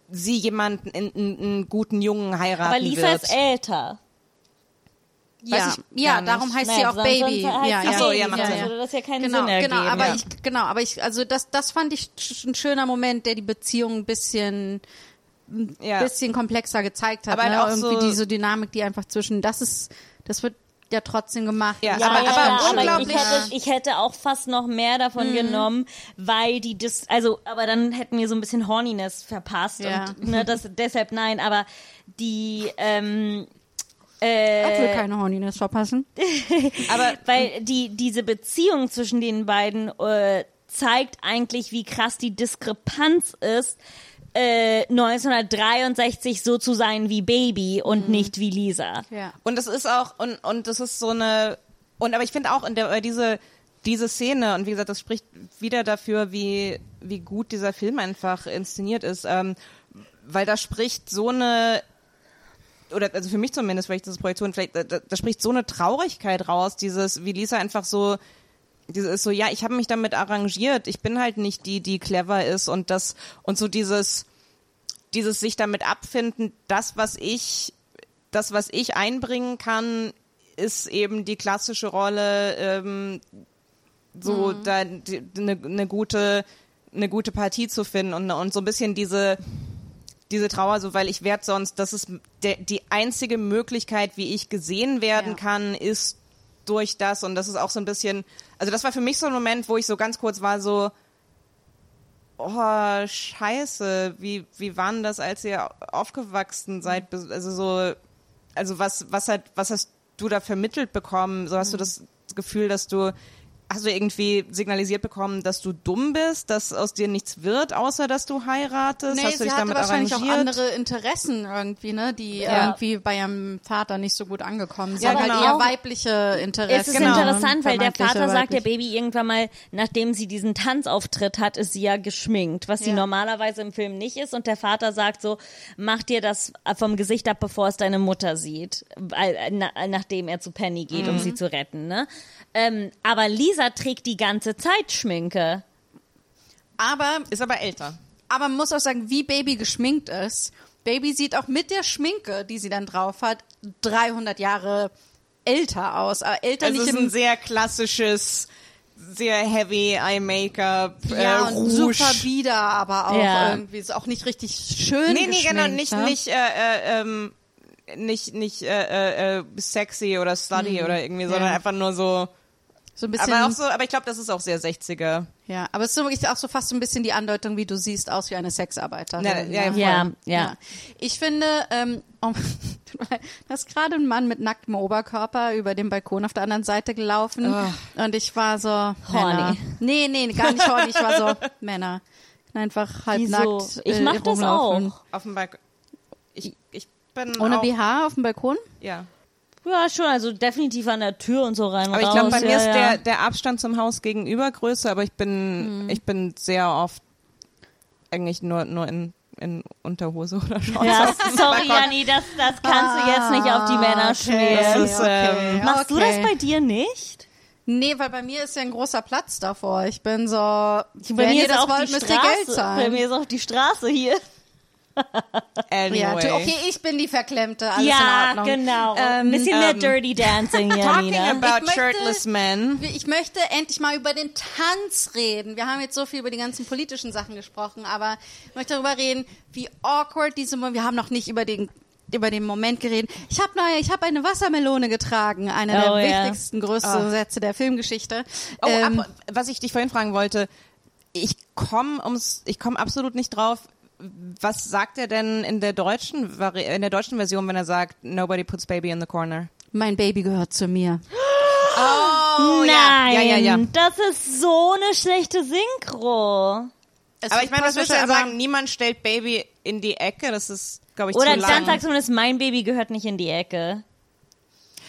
sie jemanden, in, in, einen guten Jungen heiraten Aber Lisa wird. ist älter. ja, ich ja, darum heißt Naja, sie auch Baby. sonst heißt ja, sie ja. Ach so, ja, macht sonst Sinn. würde das ja keinen genau, Sinn ergeben. genau, aber ja. ich, genau, aber ich, also das, das fand ich ein schöner Moment, der die Beziehung ein bisschen, ja. bisschen komplexer gezeigt hat. Aber ne? halt auch Irgendwie so- diese Dynamik, die einfach zwischen, das ist, das wird ja trotzdem gemacht. Ja, Ja, aber- aber unglaublich- ich hätte, ich hätte auch fast noch mehr davon Mhm. genommen, weil die das, also, aber dann hätten wir so ein bisschen Horniness verpasst Ja. und ne, das, deshalb nein, aber die, ähm, Ich will äh, keine Horniness verpassen. aber weil die, diese Beziehung zwischen den beiden äh, zeigt eigentlich, wie krass die Diskrepanz ist, äh, 1963 so zu sein wie Baby und nicht wie Lisa. Ja. Und es ist auch, und, und das ist so eine, und aber ich finde auch in der, äh, diese, diese Szene, und wie gesagt, das spricht wieder dafür, wie, wie gut dieser Film einfach inszeniert ist, ähm, weil da spricht so eine, oder also für mich zumindest, weil ich das Projektion, vielleicht, da, da da spricht so eine Traurigkeit raus, dieses, wie Lisa einfach so, dieses ist so, ja, ich habe mich damit arrangiert, ich bin halt nicht die, die clever ist und das, und so dieses, dieses sich damit abfinden, das, was ich, das, was ich einbringen kann, ist eben die klassische Rolle, ähm, so da eine ne gute, eine gute Partie zu finden und, und so ein bisschen diese, diese Trauer, so weil ich werde sonst, das ist der, die einzige Möglichkeit, wie ich gesehen werden Ja. kann, ist durch das und das ist auch so ein bisschen, also das war für mich so ein Moment, wo ich so ganz kurz war so, oh Scheiße, wie wie waren das, als ihr aufgewachsen seid? Bis- Also so, also was was hat was hast du da vermittelt bekommen? So hast du das Gefühl, dass du Hast du irgendwie signalisiert bekommen, dass du dumm bist, dass aus dir nichts wird, außer dass du heiratest? Nee, Hast du sie dich hatte damit wahrscheinlich arrangiert? auch andere Interessen irgendwie, ne, die Ja. irgendwie bei ihrem Vater nicht so gut angekommen sind. Ja, halt genau. eher weibliche Interessen. Es ist Genau. interessant, weil der Vater sagt der. Baby irgendwann mal, nachdem sie diesen Tanzauftritt hat, ist sie ja geschminkt, was sie Ja. normalerweise im Film nicht ist. Und der Vater sagt so, mach dir das vom Gesicht ab, bevor es deine Mutter sieht, na, nachdem er zu Penny geht, um sie zu retten. Ne? Ähm, aber Lisa trägt die ganze Zeit Schminke. Aber, Ist aber älter. aber man muss auch sagen, wie Baby geschminkt ist. Baby sieht auch mit der Schminke, die sie dann drauf hat, 300 Jahre älter aus. Aber älter Also nicht ist ein sehr klassisches, sehr heavy Eye Make-up, ja, äh, und Rouge. super bieder, aber auch Ja. irgendwie ist auch nicht richtig schön Nee, nee, genau, nicht, ne? nicht, äh, äh, ähm, nicht, nicht äh, äh, äh, sexy oder slutty oder irgendwie, sondern Ja. einfach nur so. So ein bisschen Aber auch so, aber ich glaube, das ist auch sehr 60er. Ja, aber es ist wirklich auch so fast so ein bisschen die Andeutung, wie du siehst aus wie eine Sexarbeiterin. Ja, ja. Ja, ja. Ich finde, ähm, oh, da ist gerade ein Mann mit nacktem Oberkörper über den Balkon auf der anderen Seite gelaufen und ich war so Horny. Männer. Nee, nee, gar nicht horny, ich war so Männer. Einfach halb Wieso? nackt. Ich äh, mach das auch. Auf dem Balkon. Ich, ich bin Ohne auch, BH auf dem Balkon? Ja. Ja, schon, also definitiv an der Tür und so rein und Aber ich raus. glaube, bei ja, mir ist ja. der, der Abstand zum Haus gegenüber größer, aber ich bin, ich bin sehr oft eigentlich nur, nur in, in Unterhose oder Shorts. Ja, sorry, Balkon. Janni, das, das kannst du jetzt nicht auf die Männer Das schmieren. ist, ähm, Machst du das bei dir nicht? Nee, weil bei mir ist ja ein großer Platz davor. Ich bin so, Bei wenn mir ihr ist das auch wollt, die müsst ihr Geld. Bei zahlen. mir ist auch die Straße hier. Anyway. Ja, okay, ich bin die Verklemmte, alles ja, in Ordnung. genau. Ähm, Ein bisschen mehr ähm, Dirty Dancing, Talking Janina. about Ich möchte- shirtless men. Ich möchte endlich mal über den Tanz reden. Wir haben jetzt so viel über die ganzen politischen Sachen gesprochen, aber ich möchte darüber reden, wie awkward diese Moment. Wir haben noch nicht über den über den Moment geredet. Ich habe neue, ich habe eine Wassermelone getragen, einer Oh, der ja. wichtigsten, größten Ah. Sätze der Filmgeschichte. Oh, Ähm, ab, was ich dich vorhin fragen wollte, ich komme ums, ich komme absolut nicht drauf. Was sagt er denn in der deutschen in der deutschen Version, wenn er sagt Nobody puts baby in the corner? mein Baby gehört zu mir. Oh, Nein, ja, ja, ja. das ist so eine schlechte Synchro. Es Aber ich meine, was willst du denn sagen? Niemand stellt Baby in die Ecke. Das ist, glaube ich, Oder zu dann lang. sagst du zumindest, mein Baby gehört nicht in die Ecke.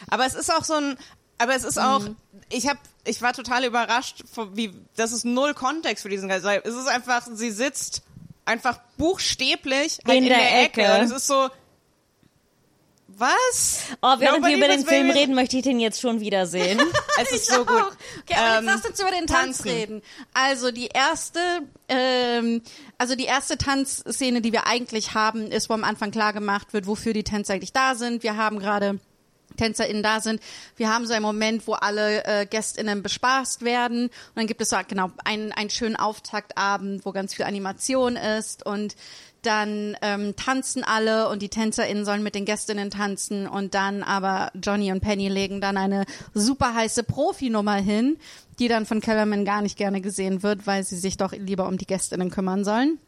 Aber es ist auch so ein, aber es ist auch, Mhm. ich habe, ich war total überrascht, wie, das ist null Kontext für diesen Geist. Es ist einfach, sie sitzt einfach buchstäblich halt In in, der der, Ecke. Ecke. Und es ist so, was? Oh, während Nobody wir über den Film reden, möchte ich den jetzt schon wieder sehen. Es ist so gut. Okay, aber Ähm, jetzt lass uns über den Tanz tanzen. reden. Also die erste, ähm, also die erste Tanzszene, die wir eigentlich haben, ist, wo am Anfang klar gemacht wird, wofür die Tänzer eigentlich da sind. Wir haben gerade TänzerInnen da sind. Wir haben so einen Moment, wo alle äh, GästInnen bespaßt werden. Und dann gibt es so genau einen, einen schönen Auftaktabend, wo ganz viel Animation ist und dann ähm, tanzen alle und die TänzerInnen sollen mit den GästInnen tanzen und dann aber Johnny und Penny legen dann eine super heiße Profinummer hin, die dann von Kellerman gar nicht gerne gesehen wird, weil sie sich doch lieber um die GästInnen kümmern sollen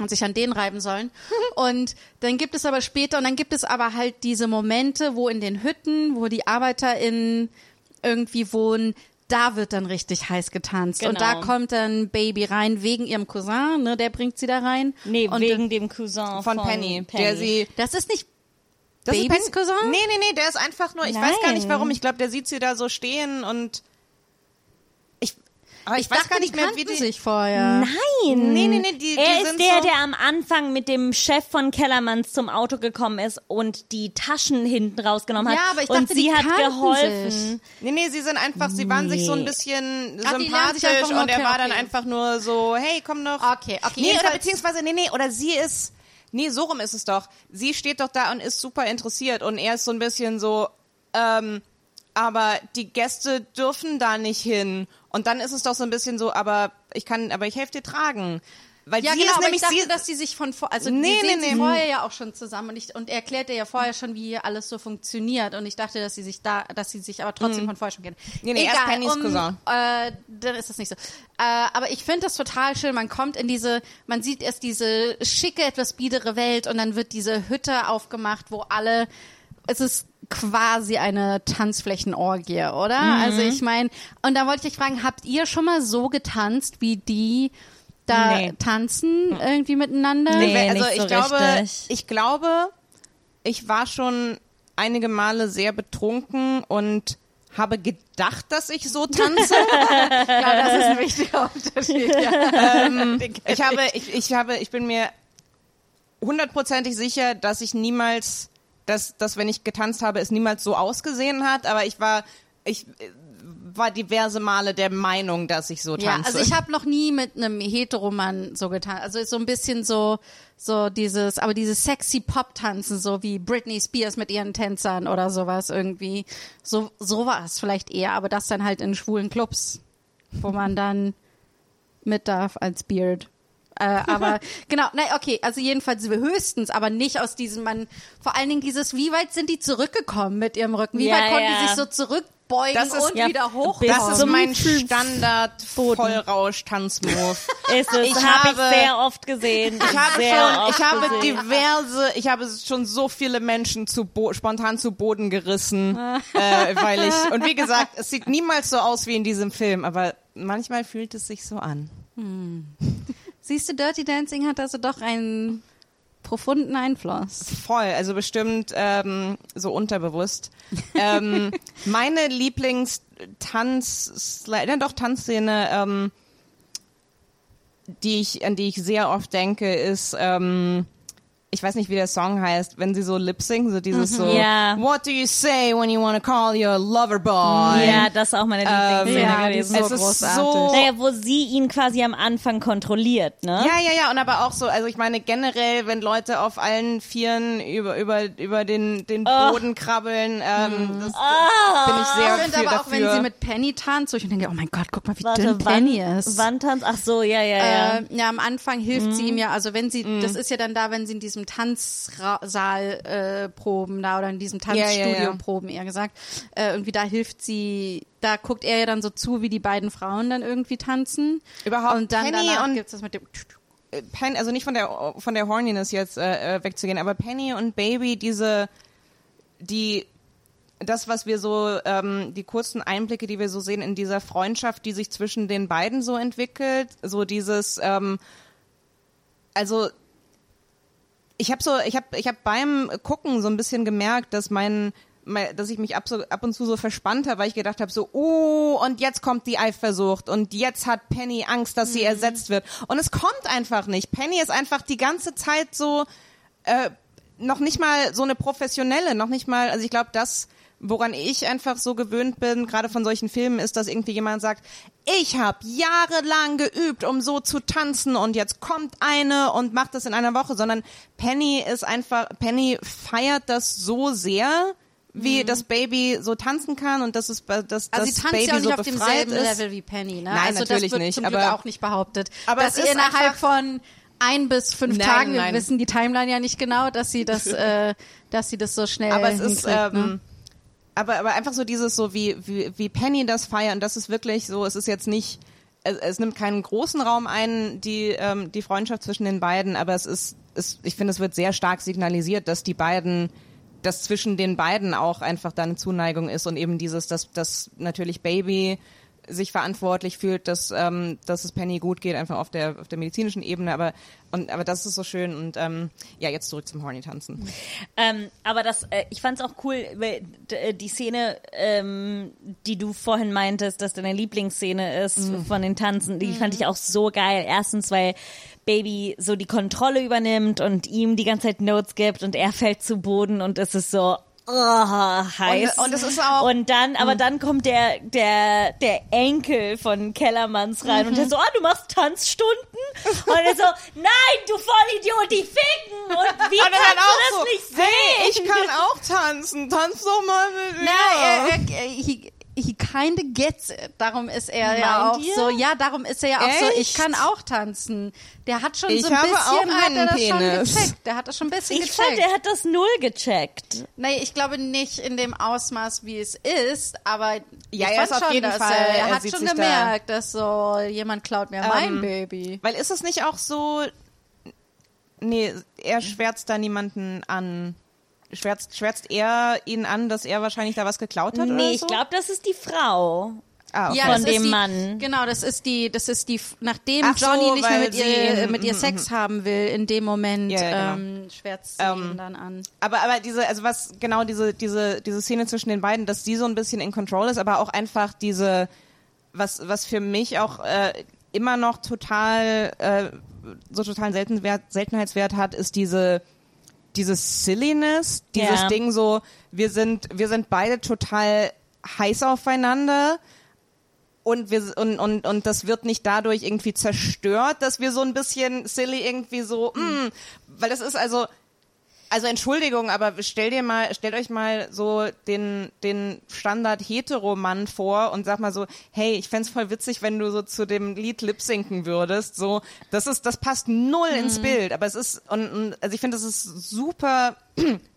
und sich an denen reiben sollen. Und dann gibt es aber später, und dann gibt es aber halt diese Momente, wo in den Hütten, wo die ArbeiterInnen irgendwie wohnen, da wird dann richtig heiß getanzt. Und da Genau. kommt dann Baby rein, wegen ihrem Cousin, ne, der bringt sie da rein. Nee, und wegen dem Cousin von, Penny, der sie, Das ist nicht das ist Babys Penny- Cousin? Nee, nee, nee, der ist einfach nur, ich weiß gar nicht Nein. warum, ich glaube, der sieht sie da so stehen und aber ich, Ich weiß dachte, gar nicht die mehr, wie die, sich vorher. Nein. Nee, nee, nee, die- die er ist sind der, so- der am Anfang mit dem Chef von Kellermanns zum Auto gekommen ist und die Taschen hinten rausgenommen hat. Ja, aber ich und dachte, sie die hat geholfen. sich. Nee, nee, sie sind einfach, sie waren sich so ein Nee. bisschen Ach, die sympathisch einfach nur und er war dann einfach nur so, hey, komm doch. Okay, okay, Nee, oder beziehungsweise, nee, nee, oder sie ist, nee, so rum ist es doch. Sie steht doch da und ist super interessiert und er ist so ein bisschen so, ähm, aber die Gäste dürfen da nicht hin. Und dann ist es doch so ein bisschen so, aber ich kann, aber ich helfe dir tragen. Weil Ja, sie genau, ist aber nämlich, ich dachte, sie, dass sie sich von vor, also Nee, sehen nee, sie nee. vorher ja auch schon zusammen und ich und er erklärte ja vorher schon, wie hier alles so funktioniert und ich dachte, dass sie sich da, dass sie sich aber trotzdem von vorher schon kennen. Nee, nee, er ist Pennys Cousin. Äh, dann ist das nicht so. Äh, aber ich finde das total schön. Man kommt in diese, man sieht erst diese schicke, etwas biedere Welt und dann wird diese Hütte aufgemacht, wo alle, es ist quasi eine Tanzflächenorgie, oder? Mhm. Also ich meine, und da wollte ich euch fragen, habt ihr schon mal so getanzt, wie die da Nee. tanzen irgendwie miteinander? Nee. also nicht ich so glaube, richtig. ich glaube, ich war schon einige Male sehr betrunken und habe gedacht, dass ich so tanze. Ja, das ist ein wichtiger Unterschied. Ja. ich habe, ich, ich habe, ich bin mir hundertprozentig sicher, dass ich niemals, dass, dass wenn ich getanzt habe, es niemals so ausgesehen hat, aber ich war, ich war diverse Male der Meinung, dass ich so Ja, tanze. also ich habe noch nie mit einem Heteromann so getan. Also so ein bisschen so so dieses, aber dieses sexy Pop tanzen, so wie Britney Spears mit ihren Tänzern oder sowas irgendwie. So sowas vielleicht eher, aber das dann halt in schwulen Clubs, wo man dann mit darf als Beard. Äh, aber genau, nein, okay, also jedenfalls höchstens, aber nicht aus diesem man vor allen Dingen dieses, wie weit sind die zurückgekommen mit ihrem Rücken? Wie Ja, weit konnten ja. die sich so zurückbeugen Das ist- und ja, wieder hochkommen? das ist zum mein. Standard Vollrausch-Tanzmove. Ist es, Ich habe ich sehr oft gesehen. Ich habe sehr schon, ich habe gesehen. diverse, ich habe schon so viele Menschen zu Bo spontan zu Boden gerissen, äh, weil ich und wie gesagt, es sieht niemals so aus wie in diesem Film, aber manchmal fühlt es sich so an. Siehst du, Dirty Dancing hat also doch einen profunden Einfluss. Voll, also bestimmt ähm, so unterbewusst. ähm, meine Lieblingstanz, ja doch Tanzszene, ähm, die ich, an die ich sehr oft denke, ist, ähm, ich weiß nicht, wie der Song heißt, wenn sie so lip singen, so dieses so, Ja. What do you say when you want to call your lover boy? Ja, das ist auch meine Lieblingsszene ja, die gewesen. ist so es ist großartig. so Naja, wo sie ihn quasi am Anfang kontrolliert, ne? Ja, ja, ja, und aber auch so, also ich meine generell, wenn Leute auf allen Vieren über über über den den Oh. Boden krabbeln, ähm, das Ah, bin ich sehr Ich finde aber auch, dafür. wenn sie mit Penny tanzt, wo ich denke, oh mein Gott, guck mal, wie Warte, dünn wann, Penny ist. wann tanzt? Ach so, ja, ja, ja. Äh, ja, am Anfang hilft sie Mhm. ihm ja, also wenn sie, das ist ja dann da, wenn sie in diesem Tanzsaal äh, proben da oder in diesem Ja, ja, Tanzstudio ja. proben, eher gesagt, äh, irgendwie da hilft sie, da guckt er ja dann so zu, wie die beiden Frauen dann irgendwie tanzen. Überhaupt Und dann Penny und- gibt's das mit dem Penny, also nicht von der von der Horniness jetzt äh, äh, wegzugehen, aber Penny und Baby, diese die das, was wir so, ähm, die kurzen Einblicke, die wir so sehen in dieser Freundschaft, die sich zwischen den beiden so entwickelt, so dieses, ähm, also ich habe so, ich habe, ich habe beim Gucken so ein bisschen gemerkt, dass mein, dass ich mich ab, so, ab und zu so verspannt habe, weil ich gedacht habe, so, oh, und jetzt kommt die Eifersucht und jetzt hat Penny Angst, dass sie ersetzt wird. Und es kommt einfach nicht. Penny ist einfach die ganze Zeit so, äh, noch nicht mal so eine professionelle, noch nicht mal, also ich glaube, das, woran ich einfach so gewöhnt bin, gerade von solchen Filmen, ist, dass irgendwie jemand sagt, ich habe jahrelang geübt, um so zu tanzen und jetzt kommt eine und macht das in einer Woche, sondern Penny ist einfach, Penny feiert das so sehr, wie das Baby so tanzen kann und dass es dass Also das sie tanzt Baby ja so auf befreit demselben ist. Level wie Penny, ne? Nein, also natürlich das wird nicht, zum Glück aber- auch nicht behauptet. aber dass sie ist innerhalb von ein bis fünf Nein, Tagen, wir nein. wissen die Timeline ja nicht genau, dass sie das, äh, dass sie das so schnell aber es ist hinkriegt, ne? ähm, aber aber einfach so dieses so wie wie wie Penny das feiert und das ist wirklich so es ist jetzt nicht es, es nimmt keinen großen Raum ein die ähm, die Freundschaft zwischen den beiden aber es ist es ich finde es wird sehr stark signalisiert dass die beiden dass zwischen den beiden auch einfach da eine Zuneigung ist und eben dieses dass dass natürlich Baby sich verantwortlich fühlt, dass, ähm, dass es Penny gut geht, einfach auf der auf der medizinischen Ebene, aber und aber das ist so schön und ähm, ja jetzt zurück zum Horny tanzen. Ähm, aber das, äh, ich fand's auch cool, weil äh, die Szene, ähm, die du vorhin meintest, dass deine Lieblingsszene ist von den Tanzen, die fand ich auch so geil. Erstens, weil Baby so die Kontrolle übernimmt und ihm die ganze Zeit Notes gibt und er fällt zu Boden und es ist so oh, heiß. Und- und es ist auch- Und dann, aber dann kommt der, der, der Enkel von Kellermanns rein und der so, ah, du machst Tanzstunden? Und er so, nein, du Vollidiot, die ficken! Und wie Und kannst du das so, nicht sehen? hey, ich kann auch tanzen, tanz doch mal mit mir. Na, er, er, he, he kinda gets it. Darum ist er ja Meint auch ihr? so, ja, darum ist er ja auch so, ich Echt? kann auch tanzen. Der hat schon Ich so ein bisschen, hat er das schon Penis. gecheckt. Der hat das schon ein bisschen Ich gecheckt. fand, er hat das null gecheckt. Nee, ich glaube nicht in dem Ausmaß, wie es ist, aber Ja, ich er fand ist auf schon, jeden dass Fall- Er, er hat schon sich da- gemerkt, dass so jemand klaut mir mein Ähm, Baby. Weil ist es nicht auch so, nee, er schwärzt da niemanden an. Schwärzt, schwärzt er ihn an, dass er wahrscheinlich da was geklaut hat Nee, oder ich so? glaube, das ist die Frau. ah, okay. Ja, von dem die, Mann. Genau, das ist die, das ist die, nachdem Ach so, Johnny nicht mehr mit sie ihr, mit ihr Sex haben will, in dem Moment Ja, ja, genau. ähm, schwärzt sie Ähm, ihn dann an. Aber, aber diese, also was genau diese, diese, diese Szene zwischen den beiden, dass sie so ein bisschen in Control ist, aber auch einfach diese, was, was für mich auch äh, immer noch total, äh, so totalen Seltenwert, Seltenheitswert hat, ist diese, dieses Silliness, dieses Ja. Ding so, wir sind, wir sind beide total heiß aufeinander und wir und, und und das wird nicht dadurch irgendwie zerstört, dass wir so ein bisschen silly irgendwie so, mm, weil das ist also also Entschuldigung, aber stell dir mal, stellt euch mal so den, den Standard Hetero-Mann vor und sag mal so, hey, ich fänd's voll witzig, wenn du so zu dem Lied lipsinken würdest. So, das ist, das passt null ins Bild. Aber es ist, und, und also ich finde, das ist super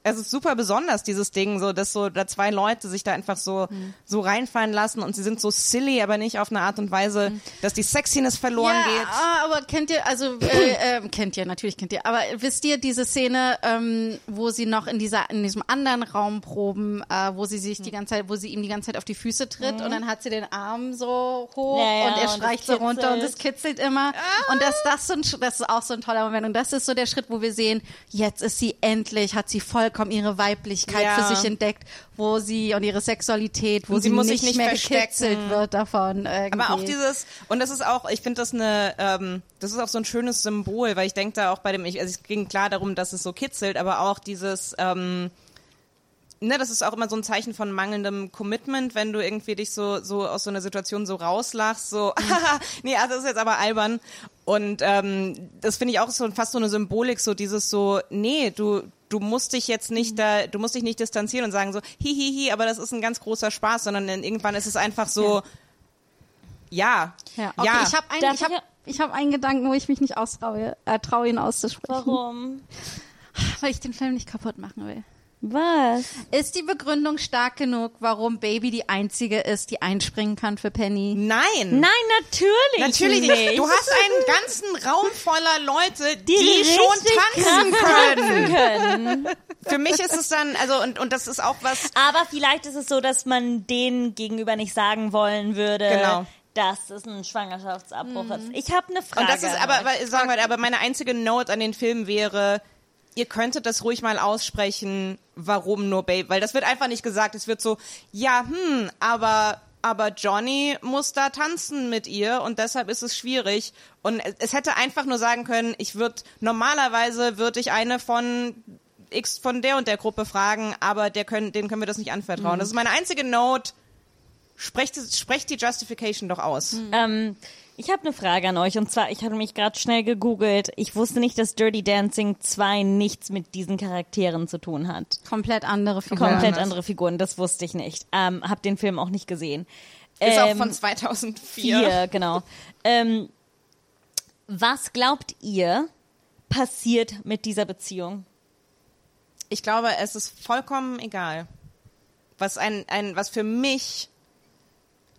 es ist super besonders, dieses Ding, so, dass so da zwei Leute sich da einfach so, so reinfallen lassen und sie sind so silly, aber nicht auf eine Art und Weise, dass die Sexiness verloren ja, geht. ah, aber kennt ihr, also äh, äh, kennt ihr, natürlich kennt ihr, aber wisst ihr diese Szene, ähm, wo sie noch in dieser in diesem anderen Raum proben, äh, wo sie sich die ganze Zeit, wo sie ihm die ganze Zeit auf die Füße tritt und dann hat sie den Arm so hoch Ja, ja, und er und streicht so runter und es kitzelt. immer. Und das das so ein, das ist auch so ein toller Moment und das ist so der Schritt, wo wir sehen, jetzt ist sie endlich, hat sie vollkommen ihre Weiblichkeit Ja. für sich entdeckt, wo sie und ihre Sexualität, wo sie, sie muss nicht, nicht mehr verstecken. gekitzelt wird davon. Irgendwie. Aber auch dieses, und das ist auch, ich finde das eine, ähm, das ist auch so ein schönes Symbol, weil ich denke da auch bei dem, ich, also es ging klar darum, dass es so kitzelt, aber auch dieses, ähm, ne, das ist auch immer so ein Zeichen von mangelndem Commitment, wenn du irgendwie dich so, so aus so einer Situation so rauslachst, so, haha, nee, also das ist jetzt aber albern. Und ähm, das finde ich auch so fast so eine Symbolik, so dieses so, nee, du, du musst dich jetzt nicht da, du musst dich nicht distanzieren und sagen so, hihihi, aber das ist ein ganz großer Spaß, sondern dann irgendwann ist es einfach so, ja, Ja, okay, ja. ich habe einen, ich hab, ich hab einen Gedanken, wo ich mich nicht austraue, äh, traue, ihn auszusprechen. Warum? Weil ich den Film nicht kaputt machen will. Was? Ist die Begründung stark genug, warum Baby die einzige ist, die einspringen kann für Penny? Nein. Nein, natürlich. Natürlich nicht. Du hast einen ganzen Raum voller Leute, die, Die schon tanzen können. können. Für mich ist es dann, also und, und das ist auch was, Aber vielleicht ist es so, dass man denen gegenüber nicht sagen wollen würde, Genau. dass es ein Schwangerschaftsabbruch ist. Ich habe eine Frage. und das ist aber, weil, sagen wir, aber meine einzige Note an den Film wäre, ihr könntet das ruhig mal aussprechen, warum nur Baby, weil das wird einfach nicht gesagt. Es wird so, ja, hm, aber aber Johnny muss da tanzen mit ihr und deshalb ist es schwierig. Und es, hätte einfach nur sagen können, ich würde normalerweise würde ich eine von X von der und der Gruppe fragen, aber der können, denen können wir das nicht anvertrauen. Das ist meine einzige Note. Sprecht, sprecht die Justification doch aus. Ähm, ich habe eine Frage an euch und zwar, ich hatte mich gerade schnell gegoogelt. Ich wusste nicht, dass Dirty Dancing 2 nichts mit diesen Charakteren zu tun hat. Komplett andere Figuren. Komplett andere Figuren, das wusste ich nicht. Ähm, hab den Film auch nicht gesehen. Ist auch Ähm, von 2004. vier, genau. Ähm, was glaubt ihr passiert mit dieser Beziehung? Ich glaube, es ist vollkommen egal. Was ein, ein was für mich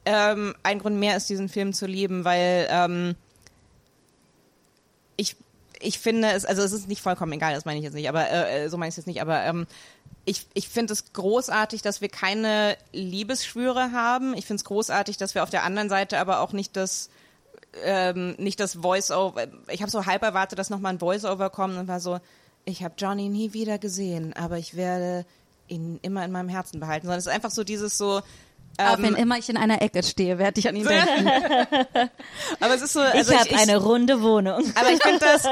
ähm, ein Grund mehr ist, diesen Film zu lieben, weil ähm, ich ich finde es, also es ist nicht vollkommen egal, das meine ich jetzt nicht, aber äh, äh, so meine ich es jetzt nicht, aber ähm, ich, ich finde es großartig, dass wir keine Liebesschwüre haben. Ich finde es großartig, dass wir auf der anderen Seite aber auch nicht das ähm, nicht das Voice-Over. Ich habe so halb erwartet, dass nochmal ein Voice-Over kommt und war so, ich habe Johnny nie wieder gesehen, aber ich werde ihn immer in meinem Herzen behalten. Sondern es ist einfach so dieses so. Aber Ähm, wenn immer ich in einer Ecke stehe, werde ich an ihn denken. aber es ist so. Also ich habe eine runde Wohnung. Aber ich finde das.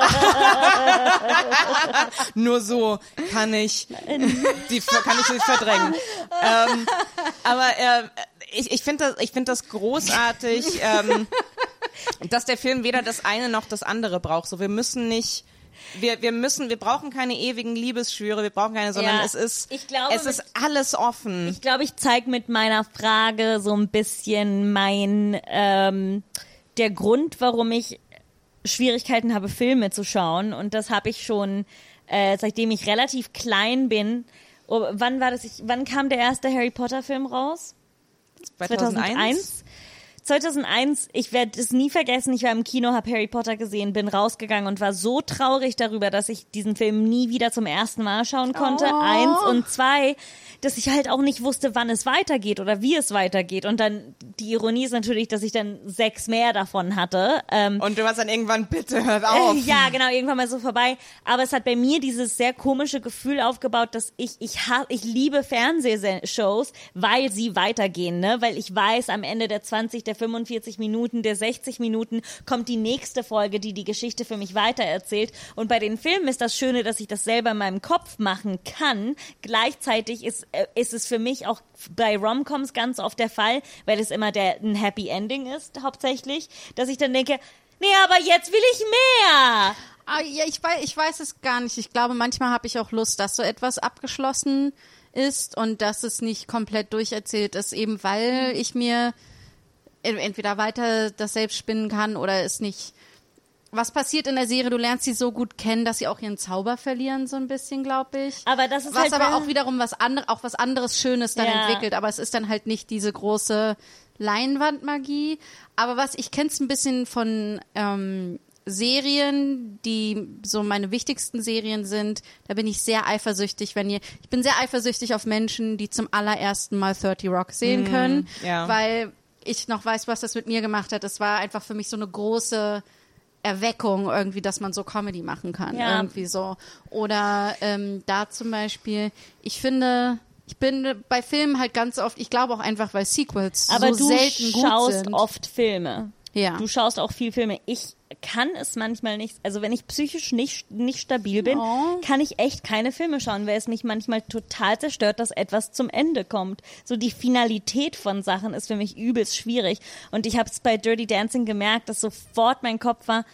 Nur so kann ich die kann ich sie verdrängen. ähm, aber äh, ich, ich finde das, ich finde das großartig, ähm, dass der Film weder das eine noch das andere braucht. So, wir müssen nicht. Wir, wir müssen, wir brauchen keine ewigen Liebesschwüre, wir brauchen keine, sondern Ja, es ist, glaube, es mit- ist alles offen. Ich glaube, ich zeige mit meiner Frage so ein bisschen mein ähm, der Grund, warum ich Schwierigkeiten habe, Filme zu schauen. Und das habe ich schon, äh, seitdem ich relativ klein bin. Oh, wann war das? Ich, wann kam der erste Harry Potter Film raus? 2001. 2001, ich werde es nie vergessen, ich war im Kino, habe Harry Potter gesehen, bin rausgegangen und war so traurig darüber, dass ich diesen Film nie wieder zum ersten Mal schauen konnte. Oh. Eins und zwei, dass ich halt auch nicht wusste, wann es weitergeht oder wie es weitergeht. Und dann, die Ironie ist natürlich, dass ich dann sechs mehr davon hatte. Ähm, Und du warst dann irgendwann, bitte hört auf. Ja, genau, irgendwann mal so vorbei. Aber es hat bei mir dieses sehr komische Gefühl aufgebaut, dass ich, ich, ich liebe Fernsehshows, weil sie weitergehen, ne? Weil ich weiß, am Ende der 20, der 45 Minuten, der 60 Minuten kommt die nächste Folge, die die Geschichte für mich weitererzählt. Und bei den Filmen ist das Schöne, dass ich das selber in meinem Kopf machen kann. Gleichzeitig ist, äh, ist es für mich auch bei Romcoms ganz oft der Fall, weil es immer der, ein Happy Ending ist, hauptsächlich, dass ich dann denke, Nee, aber jetzt will ich mehr. Ah, ja, ich weiß, ich weiß es gar nicht. Ich glaube, manchmal habe ich auch Lust, dass so etwas abgeschlossen ist und dass es nicht komplett durcherzählt ist, eben weil ich mir entweder weiter das selbst spinnen kann oder es nicht was passiert in der Serie? Du lernst sie so gut kennen, dass sie auch ihren Zauber verlieren, so ein bisschen, glaube ich. Aber das ist was halt aber auch wiederum was anderes, auch was anderes Schönes dann Ja. entwickelt. Aber es ist dann halt nicht diese große Leinwandmagie. Aber was ich kenne es ein bisschen von ähm, Serien, die so meine wichtigsten Serien sind. Da bin ich sehr eifersüchtig, wenn ihr. Ich bin sehr eifersüchtig auf Menschen, die zum allerersten Mal 30 Rock sehen können, ja. weil ich noch weiß, was das mit mir gemacht hat. Es war einfach für mich so eine große Erweckung irgendwie, dass man so Comedy machen kann. Ja. Irgendwie so. Oder ähm, da zum Beispiel, ich finde, ich bin bei Filmen halt ganz oft, ich glaube auch einfach, weil Sequels Aber so du selten gut schaust sind. oft Filme. Ja. Du schaust auch viel Filme. Ich kann es manchmal nicht, also wenn ich psychisch nicht, nicht stabil bin, Oh. kann ich echt keine Filme schauen, weil es mich manchmal total zerstört, dass etwas zum Ende kommt. So die Finalität von Sachen ist für mich übelst schwierig. Und ich habe es bei Dirty Dancing gemerkt, dass sofort mein Kopf war,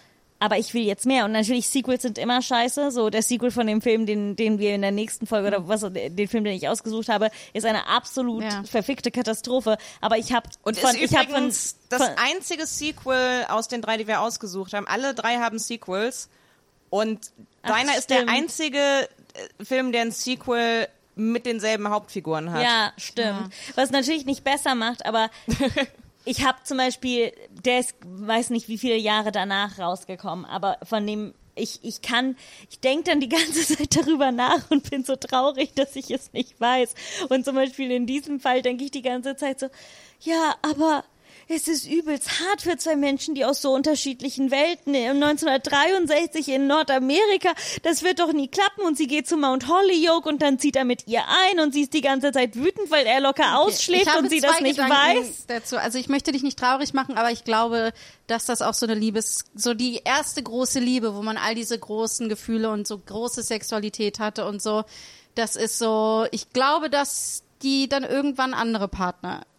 aber ich will jetzt mehr. Und natürlich, Sequels sind immer scheiße. So der Sequel von dem Film, den, den wir in der nächsten Folge oder was, den Film, den ich ausgesucht habe, ist eine absolut Ja. verfickte Katastrophe. Aber ich habe Und von, ist ich hab von, übrigens das von, einzige Sequel aus den drei, die wir ausgesucht haben. Alle drei haben Sequels. Und Ach, deiner ist der einzige äh, Film, der ein Sequel mit denselben Hauptfiguren hat. Ja, stimmt. Was natürlich nicht besser macht, aber ich habe zum Beispiel, der ist, weiß nicht wie viele Jahre danach rausgekommen, aber von dem ich, ich kann, ich denke dann die ganze Zeit darüber nach und bin so traurig, dass ich es nicht weiß. Und zum Beispiel in diesem Fall denke ich die ganze Zeit so, ja, aber es ist übelst hart für zwei Menschen, die aus so unterschiedlichen Welten im 1963 in Nordamerika, das wird doch nie klappen und sie geht zu Mount Holyoke und dann zieht er mit ihr ein und sie ist die ganze Zeit wütend, weil er locker ausschläft habe und sie das nicht Gedanken weiß. Dazu. Also ich möchte dich nicht traurig machen, aber ich glaube, dass das auch so eine Liebes, so die erste große Liebe, wo man all diese großen Gefühle und so große Sexualität hatte und so, das ist so, ich glaube, dass die dann irgendwann andere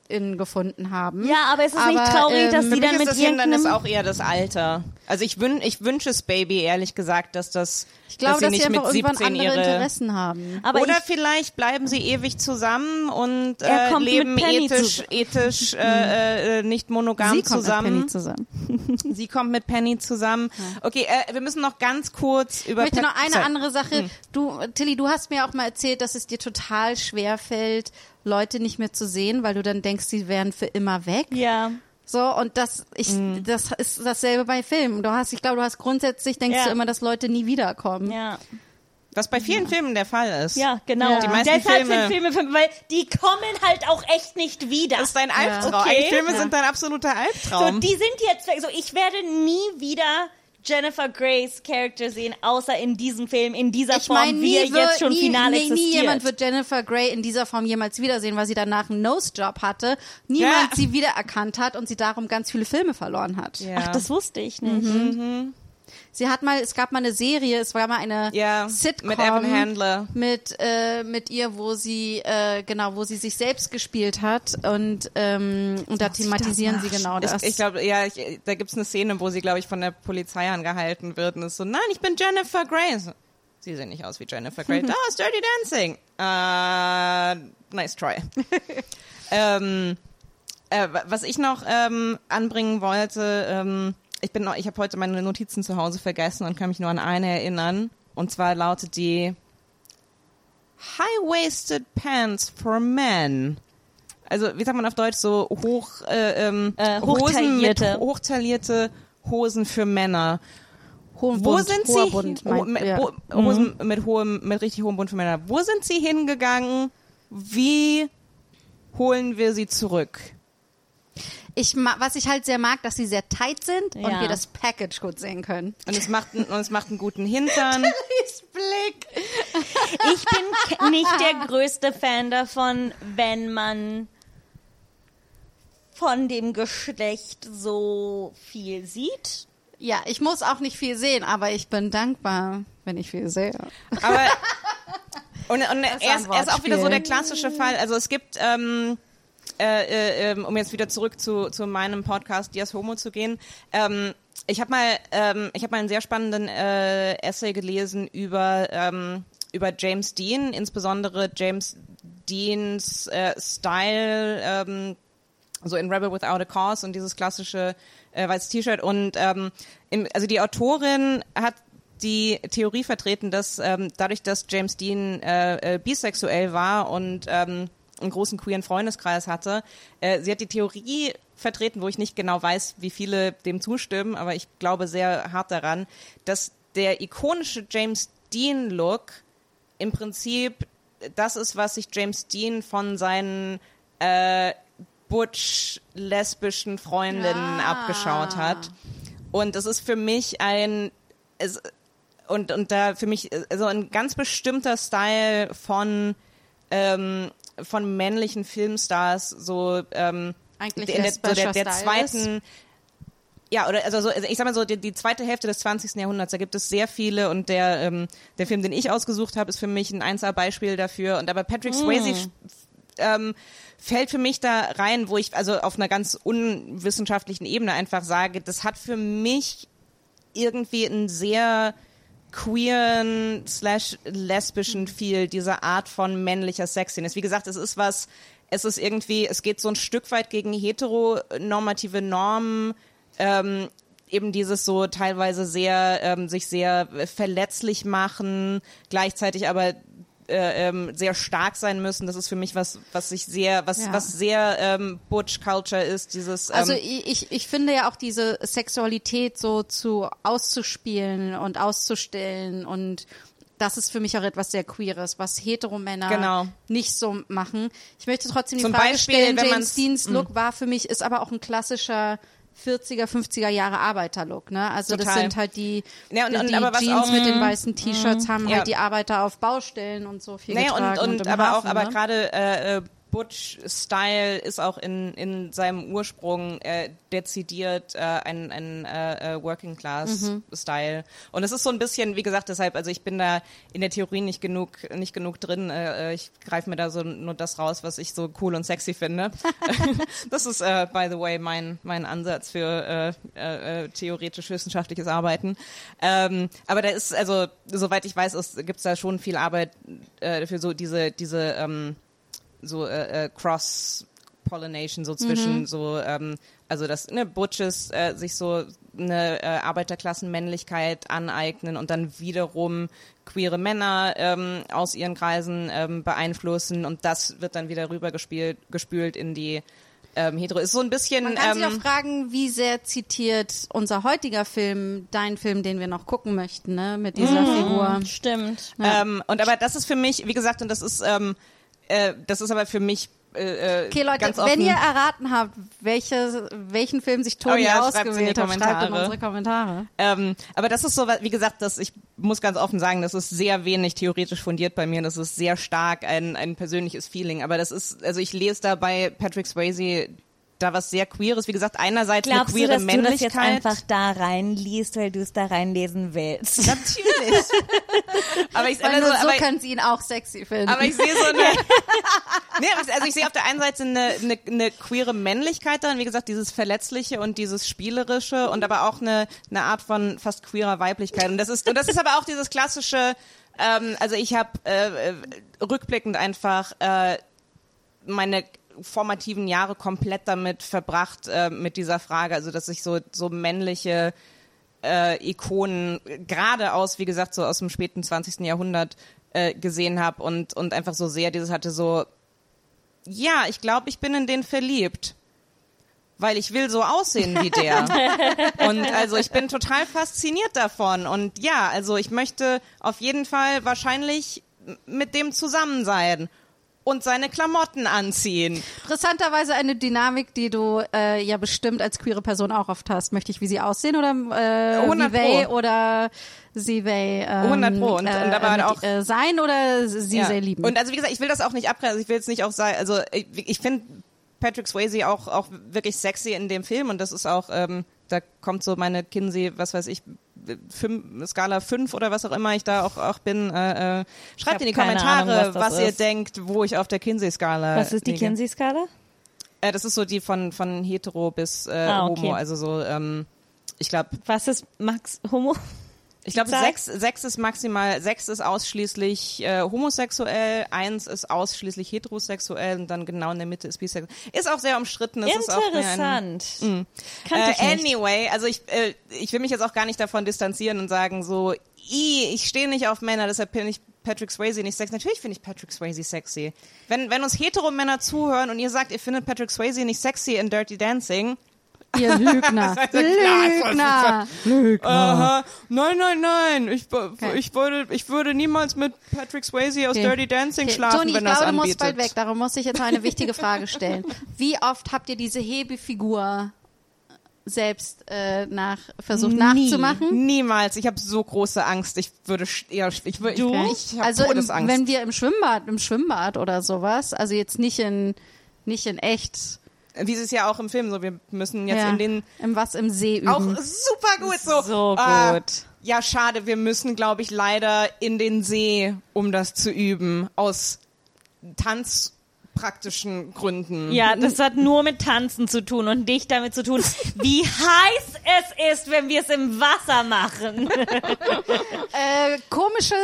PartnerInnen gefunden haben. Ja, aber es ist nicht Aber, traurig, dass ähm, sie dann ist mit das Hindernis irgendeinem... auch eher das Alter. Also ich, wün ich wünsche es Baby ehrlich gesagt, dass das Ich glaube, dass sie dass nicht sie einfach mit irgendwann 17 andere ihre Interessen haben. aber Oder ich, vielleicht bleiben sie ewig zusammen und äh, leben ethisch, zusammen. ethisch äh, äh, nicht monogam Sie kommt zusammen. mit Penny zusammen. Sie kommt mit Penny zusammen. Okay, äh, wir müssen noch ganz kurz über Ich möchte Pe- noch eine Sorry. andere Sache. Du, Tilly, du hast mir auch mal erzählt, dass es dir total schwer fällt, Leute nicht mehr zu sehen, weil du dann denkst, sie wären für immer weg. ja, So, und das, ich, das ist dasselbe bei Filmen. Du hast, ich glaube, du hast grundsätzlich denkst Ja. du immer, dass Leute nie wiederkommen. ja, Was bei vielen Filmen der Fall ist. ja, genau. Ja. Die meisten Deshalb Filme- sind Filme, weil die kommen halt auch echt nicht wieder. Das ist dein Albtraum. Okay. Eigentlich Filme Ja. sind dein absoluter So, Albtraum. die sind jetzt weg. So, ich werde nie wieder Jennifer Grays Charakter sehen, außer in diesem Film, in dieser Ich Form, meine, wie er nie, wird, jetzt schon nie, final nee, existiert. nie jemand wird Jennifer Grey in dieser Form jemals wiedersehen, weil sie danach einen Nose-Job hatte, niemand Ja. sie wiedererkannt hat und sie darum ganz viele Filme verloren hat. ja. Ach, das wusste ich nicht. Mhm. Sie hat mal, es gab mal eine Serie, es war mal eine Ja, Sitcom mit Evan Handler. mit äh, mit ihr, wo sie äh, genau, wo sie sich selbst gespielt hat und ähm, und da thematisieren sie genau das. Ich, ich glaube, ja, ich, da gibt's eine Szene, wo sie, glaube ich, von der Polizei angehalten wird und ist so, nein, ich bin Jennifer Grey. So, Sie sehen nicht aus wie Jennifer Grey. Da ist Dirty Dancing. Uh, nice try. ähm, äh, wa- was ich noch ähm, anbringen wollte, ähm, ich bin noch, ich habe heute meine Notizen zu Hause vergessen und kann mich nur an eine erinnern. Und zwar lautet die High-waisted Pants for Men. Also, wie sagt man auf Deutsch, so hoch, äh, ähm, Äh, Hosen mit hochtaillierte. hochtaillierte Hosen für Männer. Hohen Wo Bund, sind sie? Bund, mein, mit, ja. Ho- Hosen mit hohem, mit richtig hohem Bund für Männer. Wo sind sie hingegangen? Wie holen wir sie zurück? Ich was ich halt sehr mag, dass sie sehr tight sind und Ja. wir das Package gut sehen können. Und es macht, einen- und es macht einen guten Hintern. Blick. Ich bin nicht der größte Fan davon, wenn man von dem Geschlecht so viel sieht. Ja, ich muss auch nicht viel sehen, aber ich bin dankbar, wenn ich viel sehe. Aber und, und er, ist, er ist auch wieder so der klassische Fall. Also es gibt, ähm, äh, äh, ähm, um jetzt wieder zurück zu, zu meinem Podcast Dias Homo zu gehen. Ähm, ich habe mal, ähm, ich mal einen sehr spannenden äh, Essay gelesen über ähm, über James Dean, insbesondere James Deans äh, Style. Ähm, so in Rebel Without a Cause und dieses klassische äh, weißes T-Shirt und ähm, im, also die Autorin hat die Theorie vertreten, dass ähm, dadurch, dass James Dean äh, äh, bisexuell war und ähm, einen großen queeren Freundeskreis hatte, äh, sie hat die Theorie vertreten, wo ich nicht genau weiß, wie viele dem zustimmen, aber ich glaube sehr hart daran, dass der ikonische James Dean Look im Prinzip das ist, was sich James Dean von seinen äh, butch lesbischen Freundinnen Ah. abgeschaut hat. Und es ist für mich ein es, und und da für mich so ein ganz bestimmter Style von ähm, von männlichen Filmstars so ähm, Eigentlich in der, so der, der zweiten ja, oder also so, also ich sag mal so, die, die zweite Hälfte des 20. Jahrhunderts, da gibt es sehr viele und der, ähm, der Film, den ich ausgesucht habe, ist für mich ein Einzelbeispiel dafür. Und aber Patrick Swayze f- ähm, fällt für mich da rein, wo ich also auf einer ganz unwissenschaftlichen Ebene einfach sage, das hat für mich irgendwie einen sehr queeren slash lesbischen Feel, diese Art von männlicher Sexiness. Wie gesagt, es ist was, es ist irgendwie, es geht so ein Stück weit gegen heteronormative Normen, ähm, eben dieses so teilweise sehr, ähm, sich sehr verletzlich machen, gleichzeitig aber äh, ähm, sehr stark sein müssen. Das ist für mich was, was sich sehr, was, Ja. was sehr ähm, Butch Culture ist. Dieses ähm, Also ich, ich- ich finde ja auch diese Sexualität so zu auszuspielen und auszustellen und das ist für mich auch etwas sehr Queeres, was Heteromänner Genau. nicht so machen. Ich möchte trotzdem die Zum Frage Beispiel, stellen, wenn James Deans Look war für mich, ist aber auch ein klassischer 40er, 50er Jahre Arbeiterlook, ne? Also das Total. sind halt die, Ja, und- und die aber was Jeans auch- mit den weißen T-Shirts haben Ja. halt die Arbeiter auf Baustellen und so viel Nee, getragen und, und, und aber Hafen, auch, aber ne? gerade äh, äh, Butch-Style ist auch in, in seinem Ursprung äh, dezidiert äh, ein, ein äh, äh, Working-Class-Style. Und es ist so ein bisschen, wie gesagt, deshalb, also ich bin da in der Theorie nicht genug, nicht genug drin. Äh, äh, ich greife mir da so nur das raus, was ich so cool und sexy finde. das ist, äh, by the way, mein, mein Ansatz für äh, äh, äh, theoretisch-wissenschaftliches Arbeiten. Ähm, aber da ist, also, soweit ich weiß, gibt es da schon viel Arbeit äh, für so diese, diese ähm, so äh, äh, Cross Pollination so zwischen so ähm, also dass ne, Butches äh, sich so eine äh, Arbeiterklassenmännlichkeit aneignen und dann wiederum queere Männer ähm, aus ihren Kreisen ähm, beeinflussen und das wird dann wieder rübergespielt gespült in die ähm, hetero ist so ein bisschen Man kann sich ähm, auch fragen, wie sehr zitiert unser heutiger Film dein Film, den wir noch gucken möchten, ne? Mit dieser Mhm. Figur. Stimmt. Ja. ähm, und aber das ist für mich wie gesagt und das ist ähm, äh, das ist aber für mich äh, äh, Okay, Leute, wenn ihr erraten habt, welche, welchen Film sich Toni Oh ja, ausgewählt hat, schreibt in unsere Kommentare. Ähm, aber das ist so, wie gesagt, das, ich muss ganz offen sagen, das ist sehr wenig theoretisch fundiert bei mir. Das ist sehr stark ein, ein persönliches Feeling. Aber das ist, also ich lese da bei Patrick Swayze da was sehr Queeres. Wie gesagt, einerseits Glaubst eine du, queere dass du das jetzt Männlichkeit. einfach da reinliest, weil du es da reinlesen willst? Natürlich. aber ich, Weil also, nur so aber, können sie ihn auch sexy finden. aber ich sehe so eine, nee, also ich sehe auf der einen Seite eine, eine, eine queere Männlichkeit darin, wie gesagt, dieses Verletzliche und dieses Spielerische und aber auch eine, eine Art von fast queerer Weiblichkeit. Und das ist, und das ist aber auch dieses klassische, ähm, also ich habe äh, äh, rückblickend einfach äh, meine formativen Jahre komplett damit verbracht, äh, mit dieser Frage, also dass ich so, so männliche äh, Ikonen gerade aus, wie gesagt, so aus dem späten 20. Jahrhundert äh, gesehen habe und, und einfach so sehr dieses hatte so, ja, ich glaube, ich bin in den verliebt. Weil ich will so aussehen wie der. und also ich bin total fasziniert davon. Und ja, also ich möchte auf jeden Fall wahrscheinlich mit dem zusammen sein und seine Klamotten anziehen. Interessanterweise eine Dynamik, die du äh, ja bestimmt als queere Person auch oft hast. Möchte ich wie sie aussehen oder äh, 100 wie Pro. oder sie Way ähm, 100 Pro. Und- äh, und aber mit, auch- äh, sein oder sie Ja. sehr lieben. Und also wie gesagt, ich will das auch nicht abgrenzen. Also ich will jetzt nicht auch sagen, also ich, ich finde Patrick Swayze auch auch wirklich sexy in dem Film und das ist auch, ähm, da kommt so meine Kinsey, was weiß ich, fünf, Skala 5 oder was auch immer ich da auch, auch bin. Äh, äh, schreibt in die Kommentare, Ahnung, was was, ihr denkt, wo ich auf der Kinsey-Skala Was ist die. Kinsey-Skala? Äh, das ist so die von von hetero bis äh, Ah, okay. homo, also so ähm, ich glaube Was ist Max Homo? Ich glaube, sechs, sechs ist maximal, sechs ist ausschließlich äh, homosexuell, eins ist ausschließlich heterosexuell und dann genau in der Mitte ist bisexuell. Ist auch sehr umstritten. Es Ist auch ein, Interessant. Ich äh, anyway, also ich, äh, ich will mich jetzt auch gar nicht davon distanzieren und sagen so, i, ich stehe nicht auf Männer, deshalb bin ich Patrick Swayze nicht sexy. Natürlich finde ich Patrick Swayze sexy. Wenn, wenn uns hetero Männer zuhören und ihr sagt, ihr findet Patrick Swayze nicht sexy in Dirty Dancing, Ihr Lügner. Klar, Lügner. Aha. Nein, nein, nein. Ich, ich, würde, ich würde niemals mit Patrick Swayze aus Okay. Dirty Dancing Okay. schlafen, Toni, ich wenn glaube, das du musst anbietet. bald weg. Darum muss ich jetzt noch eine wichtige Frage stellen. Wie oft habt ihr diese Hebefigur selbst äh, nach versucht Nie. nachzumachen? Niemals. Ich habe so große Angst. Ich würde eher, ich würde, Du? ich, ich also im, Todesangst. wenn wir im Schwimmbad, im Schwimmbad oder sowas, also jetzt nicht in nicht in echt, Wie es ja auch im Film so. Wir müssen jetzt ja, in den im was im See üben. auch super gut so. So äh, gut. ja, schade. Wir müssen, glaube ich, leider in den See, um das zu üben, aus tanzpraktischen Gründen. Ja, das hat nur mit Tanzen zu tun und nicht damit zu tun, wie heiß es ist, wenn wir es im Wasser machen. äh, komische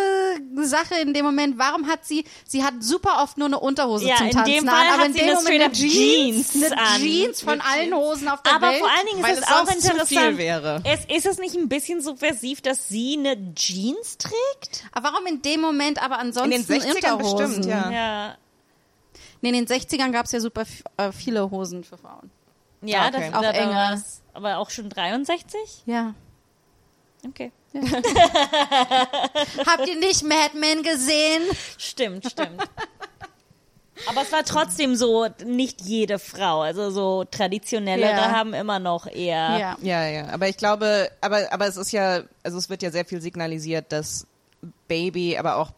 Sache in dem Moment. Warum hat sie, sie hat super oft nur eine Unterhose Ja, zum in Tanzen dem an, Fall aber hat in sie dem eine Moment eine Jeans, Jeans eine an. Jeans von allen Hosen auf der Aber Welt. vor allen Dingen ist es auch interessant. wäre. Es, ist es nicht ein bisschen subversiv, dass sie eine Jeans trägt? aber warum in dem Moment, aber ansonsten In den 60ern Unterhosen? bestimmt, ja. Ja. Nee, in den 60ern gab es ja super äh, viele Hosen für Frauen. Ja, okay. das Auch da- da enge. war's- Aber auch schon 63? Ja. Okay. Habt ihr nicht Mad Men gesehen? Stimmt, stimmt. Aber es war trotzdem so, nicht jede Frau, also so traditionellere Ja. haben immer noch eher. Ja. Ja, ja, aber ich glaube, aber, aber es ist ja, also es wird ja sehr viel signalisiert, dass Baby, aber auch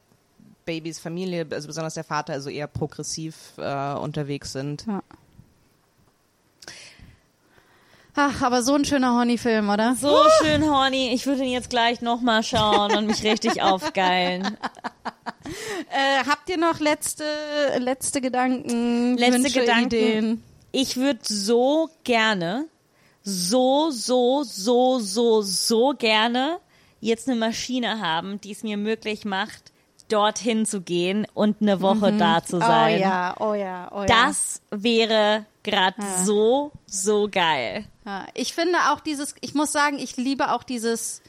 Babys Familie, also besonders der Vater, also eher progressiv äh, unterwegs sind. Ach, aber so ein schöner Horny-Film, oder? So schön horny. Ich würde ihn jetzt gleich nochmal schauen und mich richtig aufgeilen. Äh, habt ihr noch letzte, letzte Gedanken, Letzte Wünsche, Gedanken. Ideen? Ich würde so gerne, so, so, so, so, so gerne jetzt eine Maschine haben, die es mir möglich macht, dorthin zu gehen und eine Woche da zu sein. Oh ja, oh ja, oh ja. Das wäre gerade so, so geil. Ja, ich finde auch dieses, ich muss sagen, ich liebe auch dieses,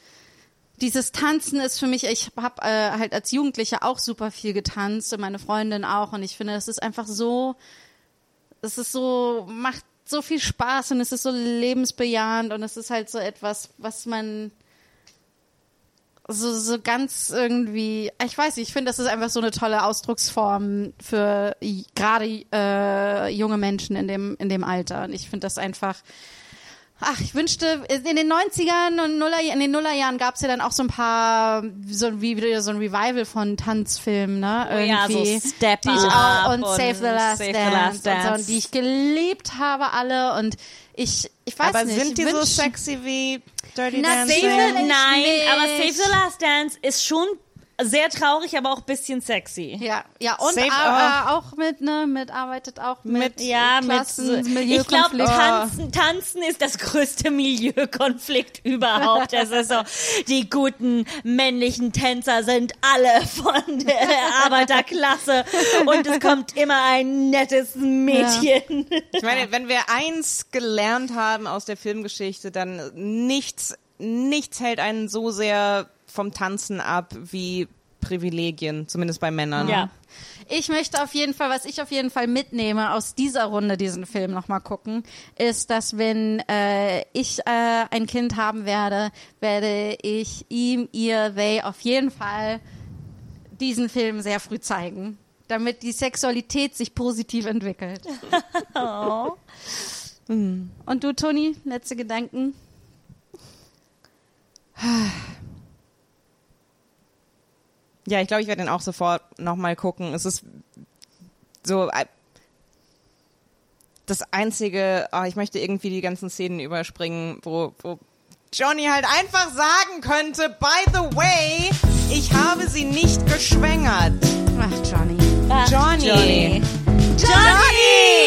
dieses Tanzen ist für mich, ich habe äh, halt als Jugendliche auch super viel getanzt und meine Freundin auch und ich finde, das ist einfach so, es ist so, macht so viel Spaß und es ist so lebensbejahend und es ist halt so etwas, was man so, so ganz irgendwie, ich weiß nicht, ich finde, das ist einfach so eine tolle Ausdrucksform für gerade äh, junge Menschen in dem, in dem Alter. Und ich finde das einfach, ach, ich wünschte, in den 90ern und Nuller, in den Nullerjahren gab es ja dann auch so ein paar, so wie wieder so ein Revival von Tanzfilmen, ne? Oh ja, so Irgendwie. Step die ich Up auch, und, und Save the Last Save the Dance, Last und so, Dance. und die ich geliebt habe alle und ich, ich weiß aber nicht. sind die so sexy wie Dirty Na, Dancing? Nein, aber Save the Last Dance ist schon sehr traurig, aber auch ein bisschen sexy. Ja, ja und Save- äh, auch mit, ne, mit arbeitet auch mit, Mit- Ja, mit Klassen, so, ich glaube, Milieukonflikt. tanzen, tanzen ist das größte Milieukonflikt überhaupt. Das ist so, die guten männlichen Tänzer sind alle von der Arbeiterklasse und es kommt immer ein nettes Mädchen. Ich meine, wenn wir eins gelernt haben aus der Filmgeschichte, dann nichts, nichts hält einen so sehr vom Tanzen ab wie Privilegien, zumindest bei Männern. Ja. Ich möchte auf jeden Fall, was ich auf jeden Fall mitnehme aus dieser Runde, diesen Film nochmal gucken, ist, dass wenn äh, ich äh, ein Kind haben werde, werde ich ihm, ihr, they auf jeden Fall diesen Film sehr früh zeigen, damit die Sexualität sich positiv entwickelt. Und du, Toni, letzte Gedanken? Ja, ich glaube, ich werde den auch sofort nochmal gucken. Es ist so äh, das einzige, oh, ich möchte irgendwie die ganzen Szenen überspringen, wo, wo Johnny halt einfach sagen könnte, by the way, ich habe sie nicht geschwängert. Ach, Johnny. Ach, Johnny. Johnny. Johnny!